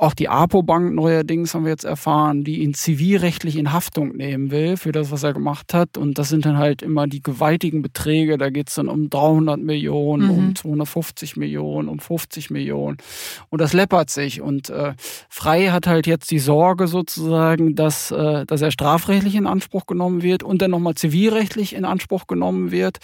Auch die APO-Bank neuerdings haben wir jetzt erfahren, die ihn zivilrechtlich in Haftung nehmen will für das, was er gemacht hat. Und das sind dann halt immer die gewaltigen Beträge. Da geht es dann um 300 Millionen, mhm. um 250 Millionen, um 50 Millionen. Und das läppert sich. Und äh, Frei hat halt jetzt die Sorge sozusagen, dass, äh, dass er strafrechtlich in Anspruch genommen wird und dann nochmal zivilrechtlich in Anspruch genommen wird.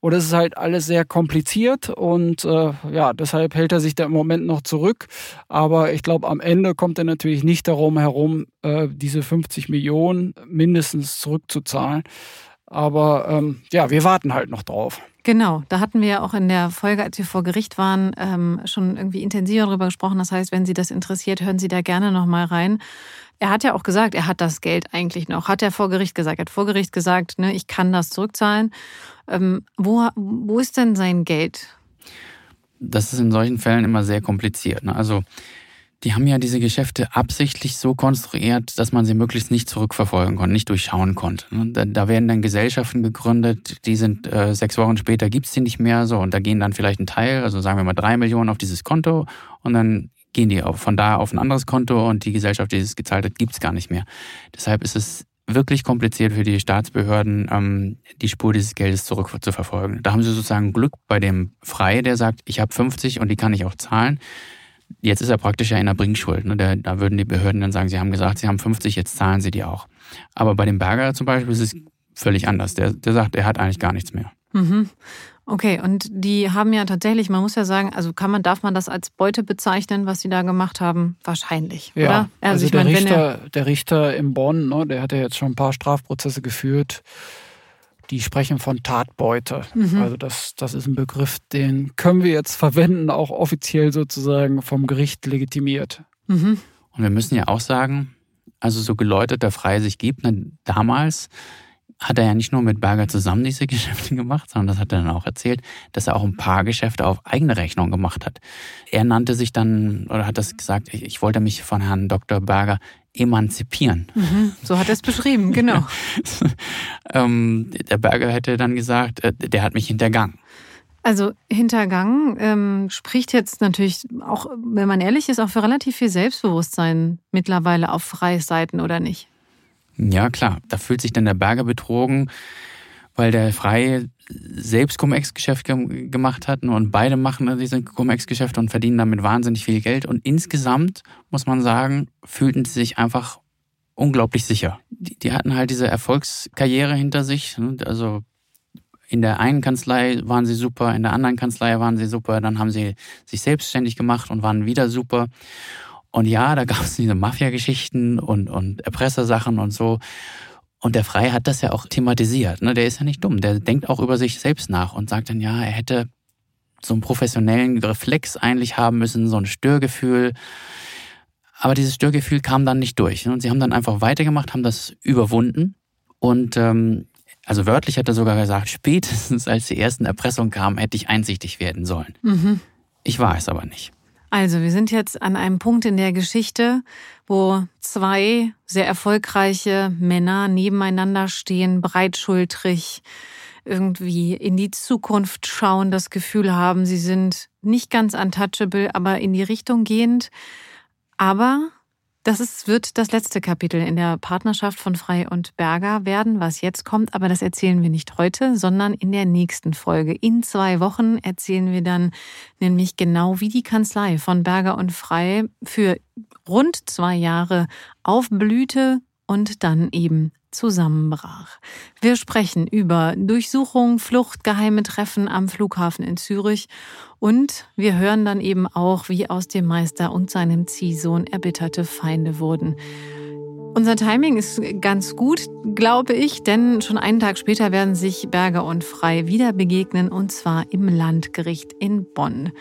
Und es ist halt alles sehr kompliziert und äh, ja, deshalb hält er sich da im Moment noch zurück. Aber ich glaube, am Ende kommt er natürlich nicht darum herum, äh, diese 50 Millionen mindestens zurückzuzahlen. Aber ähm, ja, wir warten halt noch drauf. Genau, da hatten wir ja auch in der Folge, als wir vor Gericht waren, ähm, schon irgendwie intensiver darüber gesprochen. Das heißt, wenn Sie das interessiert, hören Sie da gerne nochmal rein. Er hat ja auch gesagt, er hat das Geld eigentlich noch. Hat er vor Gericht gesagt. Er hat vor Gericht gesagt, ne, ich kann das zurückzahlen. Ähm, wo, wo ist denn sein Geld? Das ist in solchen Fällen immer sehr kompliziert. Ne? Also die haben ja diese Geschäfte absichtlich so konstruiert, dass man sie möglichst nicht zurückverfolgen konnte, nicht durchschauen konnte. Ne? Da, werden dann Gesellschaften gegründet, die sind äh, sechs Wochen später gibt's die nicht mehr so und da gehen dann vielleicht ein Teil, also sagen wir mal drei Millionen auf dieses Konto und dann gehen die von da auf ein anderes Konto und die Gesellschaft, die es gezahlt hat, gibt's gar nicht mehr. Deshalb ist es wirklich kompliziert für die Staatsbehörden, ähm, die Spur dieses Geldes zurückzuverfolgen. Da haben sie sozusagen Glück bei dem Frei, der sagt, ich habe 50 und die kann ich auch zahlen. Jetzt ist er praktisch ja in der Bringschuld. Ne? Da, da würden die Behörden dann sagen, sie haben gesagt, sie haben 50, jetzt zahlen sie die auch. Aber bei dem Berger zum Beispiel ist es völlig anders. Der, der sagt, er hat eigentlich gar nichts mehr. Mhm. Okay, und die haben ja tatsächlich, man muss ja sagen, also kann man, darf man das als Beute bezeichnen, was sie da gemacht haben? Wahrscheinlich, ja, oder? Also, also der, meine, Richter, der Richter in Bonn, ne, der hat ja jetzt schon ein paar Strafprozesse geführt, die sprechen von Tatbeute. Mhm. Also das, das ist ein Begriff, den können wir jetzt verwenden, auch offiziell sozusagen vom Gericht legitimiert. Mhm. Und wir müssen ja auch sagen, also so geläutert der Frei sich gibt, ne, damals hat er ja nicht nur mit Berger zusammen diese [LAUGHS] Geschäfte gemacht, sondern das hat er dann auch erzählt, dass er auch ein paar Geschäfte auf eigene Rechnung gemacht hat. Er nannte sich dann, oder hat das gesagt, ich, ich wollte mich von Herrn Dr. Berger emanzipieren. Mhm, so hat er es beschrieben, genau. [LAUGHS] ähm, der Berger hätte dann gesagt, äh, der hat mich hintergangen. Also hintergangen ähm, spricht jetzt natürlich auch, wenn man ehrlich ist, auch für relativ viel Selbstbewusstsein mittlerweile auf Freiseiten oder nicht? Ja, klar. Da fühlt sich dann der Berger betrogen, weil der Freie selbst Cum-Ex-Geschäft gemacht hat und beide machen diese Cum-Ex-Geschäfte und verdienen damit wahnsinnig viel Geld. Und insgesamt, muss man sagen, fühlten sie sich einfach unglaublich sicher. Die, die hatten halt diese Erfolgskarriere hinter sich. Ne? Also in der einen Kanzlei waren sie super, in der anderen Kanzlei waren sie super, dann haben sie sich selbstständig gemacht und waren wieder super. Und ja, da gab es diese Mafia-Geschichten und, und Erpressersachen und so. Und der Frei hat das ja auch thematisiert. Ne? Der ist ja nicht dumm. Der denkt auch über sich selbst nach und sagt dann, ja, er hätte so einen professionellen Reflex eigentlich haben müssen, so ein Störgefühl. Aber dieses Störgefühl kam dann nicht durch. Ne? Und sie haben dann einfach weitergemacht, haben das überwunden. Und ähm, also wörtlich hat er sogar gesagt, spätestens als die ersten Erpressungen kamen, hätte ich einsichtig werden sollen. Mhm. Ich war es aber nicht. Also, wir sind jetzt an einem Punkt in der Geschichte, wo zwei sehr erfolgreiche Männer nebeneinander stehen, breitschultrig, irgendwie in die Zukunft schauen, das Gefühl haben, sie sind nicht ganz untouchable, aber in die Richtung gehend. Aber das ist, wird das letzte Kapitel in der Partnerschaft von Frei und Berger werden, was jetzt kommt. Aber das erzählen wir nicht heute, sondern in der nächsten Folge. In zwei Wochen erzählen wir dann nämlich genau, wie die Kanzlei von Berger und Frei für rund zwei Jahre aufblühte und dann eben zusammenbrach. Wir sprechen über Durchsuchung, Flucht, geheime Treffen am Flughafen in Zürich und wir hören dann eben auch, wie aus dem Meister und seinem Ziehsohn erbitterte Feinde wurden. Unser Timing ist ganz gut, glaube ich, denn schon einen Tag später werden sich Berger und Frei wieder begegnen und zwar im Landgericht in Bonn.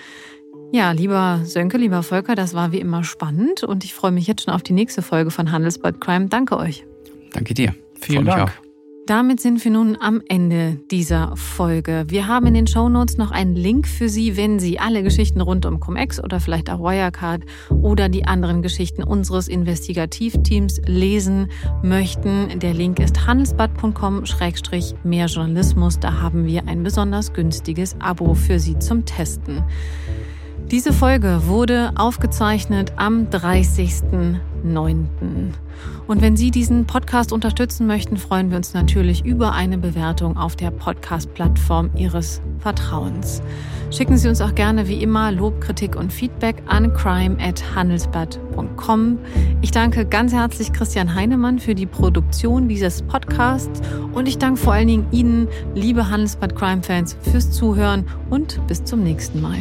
Ja, lieber Sönke, lieber Volker, das war wie immer spannend und ich freue mich jetzt schon auf die nächste Folge von Handelsblatt Crime. Danke euch. Danke dir. Vielen Dank. Auch. Damit sind wir nun am Ende dieser Folge. Wir haben in den Shownotes noch einen Link für Sie, wenn Sie alle Geschichten rund um Cum-Ex oder vielleicht auch Wirecard oder die anderen Geschichten unseres Investigativteams lesen möchten. Der Link ist handelsblatt.com-mehr Journalismus. Da haben wir ein besonders günstiges Abo für Sie zum Testen. Diese Folge wurde aufgezeichnet am 30.09. Und wenn Sie diesen Podcast unterstützen möchten, freuen wir uns natürlich über eine Bewertung auf der Podcast-Plattform Ihres Vertrauens. Schicken Sie uns auch gerne wie immer Lob, Kritik und Feedback an crime@handelsblatt.com. Ich danke ganz herzlich Christian Heinemann für die Produktion dieses Podcasts und ich danke vor allen Dingen Ihnen, liebe Handelsblatt Crime Fans, fürs Zuhören und bis zum nächsten Mal.